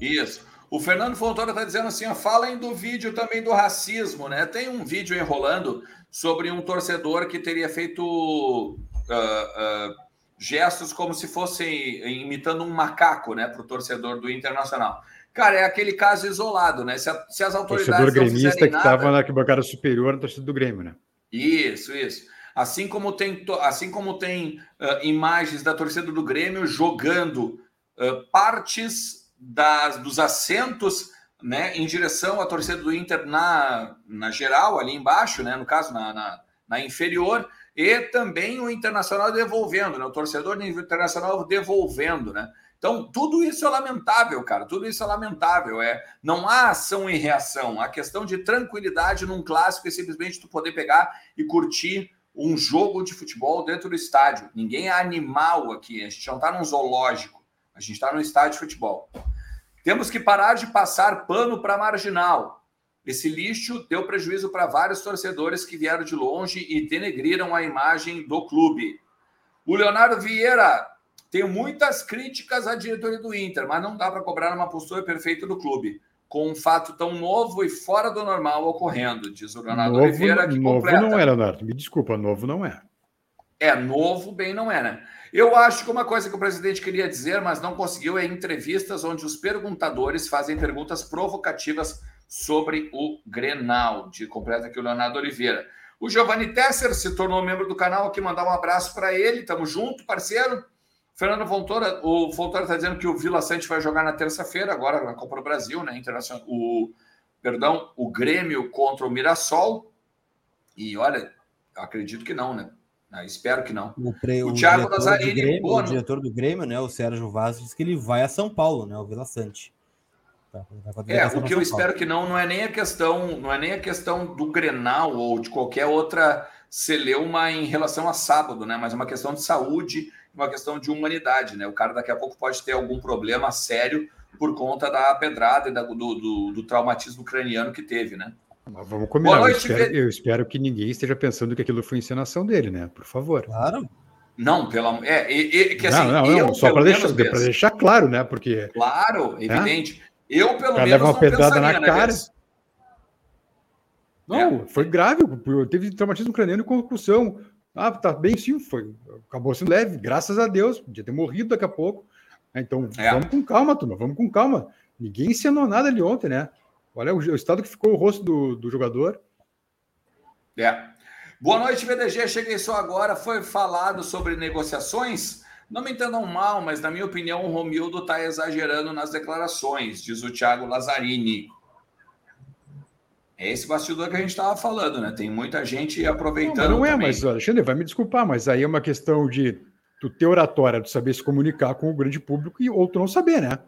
[SPEAKER 1] Isso. O Fernando Fontoura está dizendo assim: ó, falem do vídeo também do racismo, né? Tem um vídeo enrolando sobre um torcedor que teria feito uh, uh, gestos como se fossem imitando um macaco, né, para o torcedor do Internacional. Cara, é aquele caso isolado, né? Se, a, se as autoridades.
[SPEAKER 3] Torcedor gremista que estava na arquibancada superior na torcida do Grêmio, né?
[SPEAKER 1] Isso, isso. Assim como tem, assim como tem uh, imagens da torcida do Grêmio jogando partes das, dos assentos né, em direção à torcida do Inter na, na geral, ali embaixo, né, no caso, na, na, na inferior, e também o Internacional devolvendo, né, o torcedor internacional devolvendo, né? Então, tudo isso é lamentável, cara. Tudo isso é lamentável. É, não há ação e reação. A questão de tranquilidade num clássico é simplesmente tu poder pegar e curtir um jogo de futebol dentro do estádio. Ninguém é animal aqui. A gente não está num zoológico. A gente está num estádio de futebol. Temos que parar de passar pano para marginal. Esse lixo deu prejuízo para vários torcedores que vieram de longe e denegriram a imagem do clube. O Leonardo Vieira tenho muitas críticas à diretoria do Inter, mas não dá para cobrar uma postura perfeita do clube, com um fato tão novo e fora do normal ocorrendo, diz o Leonardo
[SPEAKER 3] novo, Oliveira. Que novo completa. não é, Leonardo. Me desculpa, novo não é.
[SPEAKER 1] É, novo bem não é, né? Eu acho que uma coisa que o presidente queria dizer, mas não conseguiu, é entrevistas onde os perguntadores fazem perguntas provocativas sobre o Grenal, de completa aqui o Leonardo Oliveira. O Giovanni Tesser se tornou membro do canal aqui, mandar um abraço para ele. Tamo junto, parceiro. Fernando Fontoura, o Fontoura está dizendo que o Vila Sante vai jogar na terça-feira, agora na Copa do Brasil, né? Internacional, o, perdão, o Grêmio contra o Mirassol. E olha, acredito que não, né? Ah, espero que não.
[SPEAKER 2] O, pre, o, o Thiago Nazarini, Grêmio, o diretor do Grêmio, né? O Sérgio Vaz, disse que ele vai a São Paulo, né? O Vila Sante.
[SPEAKER 1] Tá, é, o que eu espero que não, não é nem a questão, não é nem a questão do Grenal ou de qualquer outra celeuma em relação a sábado, né? Mas é uma questão de saúde uma questão de humanidade, né? O cara daqui a pouco pode ter algum problema sério por conta da pedrada e da, do, do, do, traumatismo craniano que teve, né?
[SPEAKER 3] Mas vamos combinar. Noite, eu, espero, eu, espero, que ninguém esteja pensando que aquilo foi encenação dele, né? Por favor.
[SPEAKER 2] Claro.
[SPEAKER 1] Não, pelo amor. É, é, que, assim,
[SPEAKER 3] não, não, eu, só para deixar, deixar claro, né? Porque.
[SPEAKER 1] Claro, né? evidente. Eu, pelo
[SPEAKER 3] menos. leva uma pedrada na né, cara. Não, é. foi grave. Teve traumatismo craniano e concussão. Ah, tá bem sim, foi. Acabou sendo leve, graças a Deus. Podia ter morrido daqui a pouco. Então, é. vamos com calma, turma, vamos com calma. Ninguém ensinou nada ali ontem, né? Olha o, estado que ficou o rosto do, do jogador.
[SPEAKER 1] É. Boa noite, VDG. Cheguei só agora. Foi falado sobre negociações. Não me entendam mal, mas na minha opinião, o Romildo está exagerando nas declarações, diz o Thiago Lazzarini. É esse bastidor que a gente estava falando, né? Tem muita gente aproveitando.
[SPEAKER 3] Não, não é,
[SPEAKER 1] também.
[SPEAKER 3] mas Alexandre, vai me desculpar, mas aí é uma questão de tu ter oratória, de saber se comunicar com o grande público e outro não saber, né?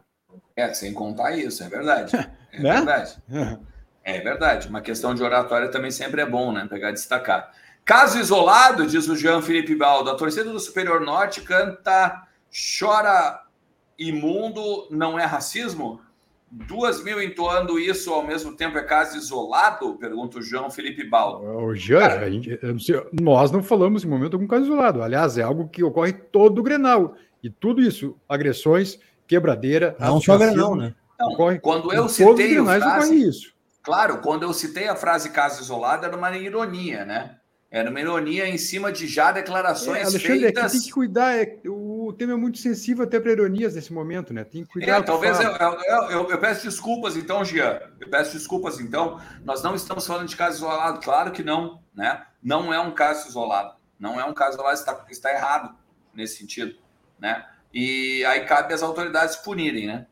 [SPEAKER 1] É, sem contar isso, é verdade. (laughs) É né? verdade. (laughs) É. verdade. Uma questão de oratória também sempre é bom, né? Pegar e destacar. Caso isolado, diz o Jean Felipe Baldo, a torcida do Superior Norte canta Chora imundo, não é racismo? Duas mil entoando isso ao mesmo tempo é caso isolado? Pergunta o João Felipe Baldo.
[SPEAKER 3] O Jean, gente, não sei, nós não falamos em momento algum caso isolado. Aliás, é algo que ocorre todo o Grenal. E tudo isso, agressões, quebradeira.
[SPEAKER 2] Não só Grenal, né?
[SPEAKER 1] Não, ocorre, quando eu citei a frase, isso. Claro, quando eu citei a frase caso isolado, era uma ironia, né? Era uma ironia em cima de já declarações é, Alexandre, feitas.
[SPEAKER 3] É que tem que cuidar. É, o o tema é muito sensível até para ironias nesse momento, né? Tem que cuidar.
[SPEAKER 1] É, talvez eu, eu, eu, eu, peço desculpas então, Gian. Eu peço desculpas então. Nós não estamos falando de caso isolado, claro que não, né? Não é um caso isolado. Não é um caso isolado, está, está errado nesse sentido, né? E aí cabe às autoridades punirem, né?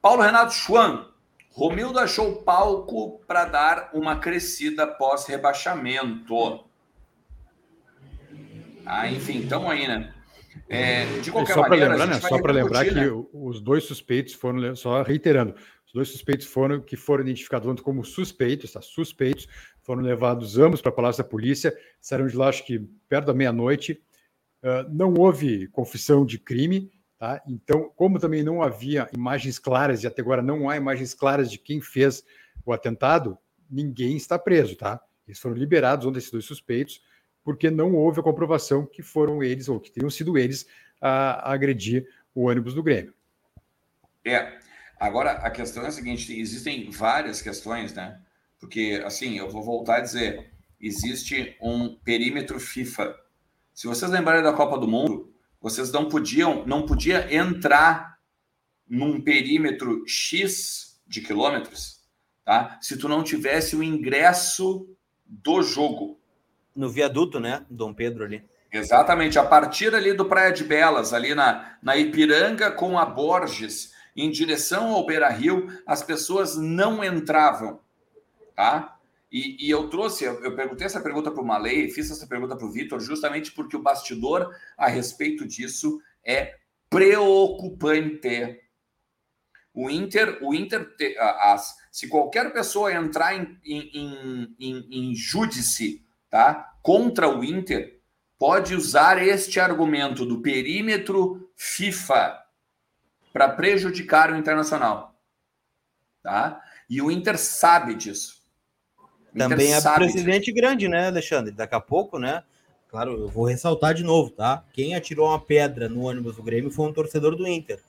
[SPEAKER 1] Paulo Renato Schwan. Romildo achou palco para dar uma crescida pós-rebaixamento. Ah, enfim, estamos aí, né?
[SPEAKER 3] É, de qualquer só maneira, lembrar, né? Só para lembrar que né? os dois suspeitos foram, só reiterando, os dois suspeitos foram que foram identificados como suspeitos, tá? Suspeitos, foram levados ambos para a Palácio da Polícia, saíram de lá, acho que perto da meia-noite. Uh, não houve confissão de crime, tá? Então, como também não havia imagens claras, e até agora não há imagens claras de quem fez o atentado, ninguém está preso, tá? Eles foram liberados, um desses dois suspeitos, porque não houve a comprovação que foram eles ou que tenham sido eles a, agredir o ônibus do Grêmio.
[SPEAKER 1] É. Agora, a questão é a seguinte: existem várias questões, né? Porque, assim, eu vou voltar a dizer: existe um perímetro FIFA. Se vocês lembrarem da Copa do Mundo, vocês não podiam, não podia entrar num perímetro X de quilômetros, tá? Se tu não tivesse o ingresso do jogo
[SPEAKER 2] no viaduto, né? Dom Pedro ali.
[SPEAKER 1] Exatamente, a partir ali do Praia de Belas, ali na, na Ipiranga com a Borges, em direção ao Beira Rio, as pessoas não entravam, tá? E, e eu trouxe, eu, perguntei essa pergunta para o Malay, fiz essa pergunta para o Vitor, justamente porque o bastidor a respeito disso é preocupante. O Inter, o Inter, as, se qualquer pessoa entrar em, em, em, em, em júdice tá? contra o Inter, pode usar este argumento do perímetro FIFA para prejudicar o Internacional. Tá? E o Inter sabe disso.
[SPEAKER 2] Também é precedente disso. grande, né, Alexandre? Daqui a pouco, né? Claro, eu vou ressaltar de novo, tá? Quem atirou uma pedra no ônibus do Grêmio foi um torcedor do Inter.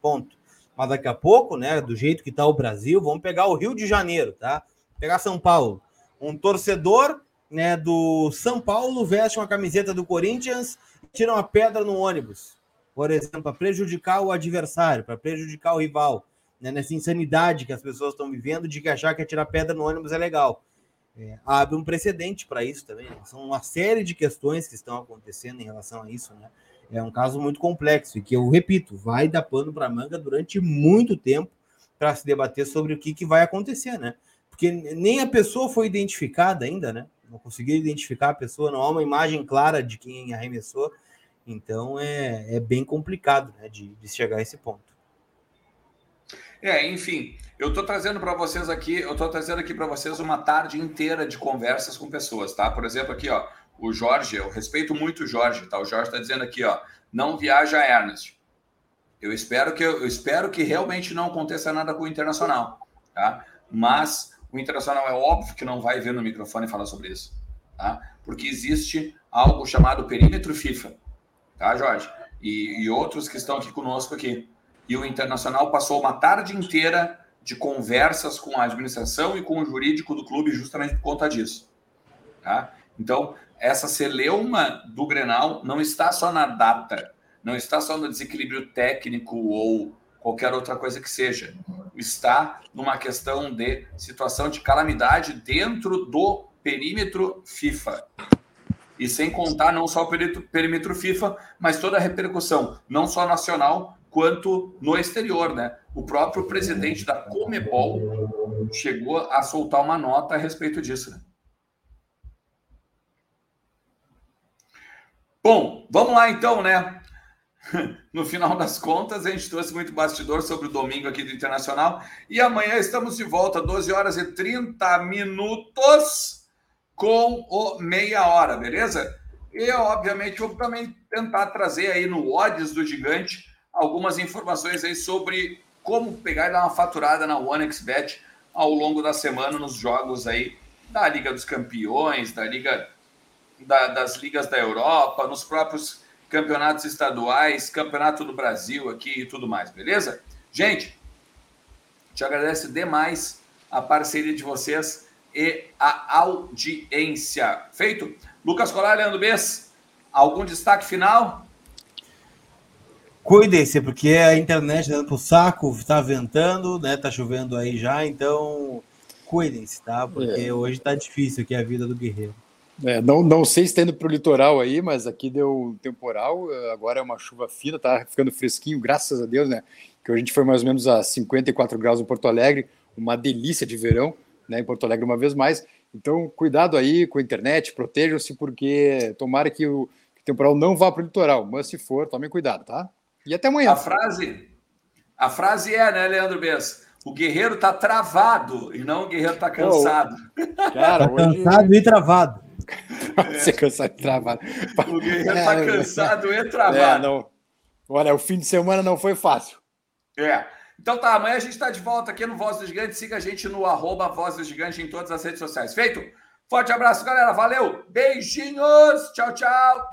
[SPEAKER 2] Ponto. Mas daqui a pouco, né, do jeito que tá o Brasil, vamos pegar o Rio de Janeiro, tá? Pegar São Paulo. Um torcedor né, do São Paulo veste uma camiseta do Corinthians tira uma pedra no ônibus, por exemplo, para prejudicar o adversário, para prejudicar o rival, né, nessa insanidade que as pessoas estão vivendo de que achar que tirar pedra no ônibus é legal. É, abre um precedente para isso também. Né? São uma série de questões que estão acontecendo em relação a isso. Né? É um caso muito complexo e que eu repito, vai dar pano para manga durante muito tempo para se debater sobre o que, que vai acontecer, né? Porque nem a pessoa foi identificada ainda, né? não conseguiram identificar a pessoa, não há uma imagem clara de quem arremessou. Então é, é bem complicado né, de, de chegar a esse ponto.
[SPEAKER 1] É, enfim, eu estou trazendo para vocês aqui, eu estou trazendo aqui para vocês uma tarde inteira de conversas com pessoas, tá? Por exemplo, aqui, ó, o Jorge, eu respeito muito o Jorge, tá? O Jorge está dizendo aqui, ó, não viaja Ernest. Eu espero que eu espero que realmente não aconteça nada com o Internacional, tá? Mas o Internacional é óbvio que não vai ver no microfone falar sobre isso, tá? Porque existe algo chamado perímetro FIFA, tá, Jorge? E, e outros que estão aqui conosco aqui. E o Internacional passou uma tarde inteira de conversas com a administração e com o jurídico do clube justamente por conta disso, tá? Então, essa celeuma do Grenal não está só na data, não está só no desequilíbrio técnico ou qualquer outra coisa que seja. Está numa questão de situação de calamidade dentro do perímetro FIFA. E sem contar não só o perímetro FIFA, mas toda a repercussão, não só nacional, quanto no exterior, né? O próprio presidente da Comebol chegou a soltar uma nota a respeito disso, né? Bom, vamos lá então, né? (laughs) no final das contas, a gente trouxe muito bastidor sobre o domingo aqui do Internacional. E amanhã estamos de volta, 12 horas e 30 minutos, com o meia hora, beleza? E, obviamente, vou também tentar trazer aí no Odds do Gigante algumas informações aí sobre como pegar e dar uma faturada na OneXBet ao longo da semana nos jogos aí da Liga dos Campeões, da Liga da, das ligas da Europa, nos próprios campeonatos estaduais, campeonato do Brasil aqui e tudo mais, beleza? Gente, te agradeço demais a parceria de vocês e a audiência. Feito? Lucas Colar, Leandro Bess, algum destaque final?
[SPEAKER 2] Cuidem-se, porque a internet tá dando pro saco, tá ventando, né? Tá chovendo aí já, então cuidem-se, tá? Porque é. hoje tá difícil aqui a vida do guerreiro.
[SPEAKER 3] É, não, não sei se tá indo pro litoral aí, mas aqui deu um temporal, agora é uma chuva fina, tá ficando fresquinho, graças a Deus, né? Que a gente foi mais ou menos a 54 graus em Porto Alegre, uma delícia de verão, né? Em Porto Alegre uma vez mais. Então, cuidado aí com a internet, protejam-se, porque tomara que o, que o temporal não vá pro litoral, mas se for, tomem cuidado, tá? E até amanhã.
[SPEAKER 1] A frase, a frase é, né, Leandro Bess? O guerreiro tá travado e não o guerreiro tá cansado.
[SPEAKER 2] Oh, cara, tá hoje... cansado e travado.
[SPEAKER 3] Você cansado e travado.
[SPEAKER 1] O guerreiro tá é, tá cansado é, e travado. É,
[SPEAKER 3] não. Olha, o fim de semana não foi fácil.
[SPEAKER 1] É. Então tá, amanhã a gente está de volta aqui no Voz do Gigante. Siga a gente no arroba Voz do Gigante em todas as redes sociais. Feito? Forte abraço, galera. Valeu. Beijinhos. Tchau, tchau.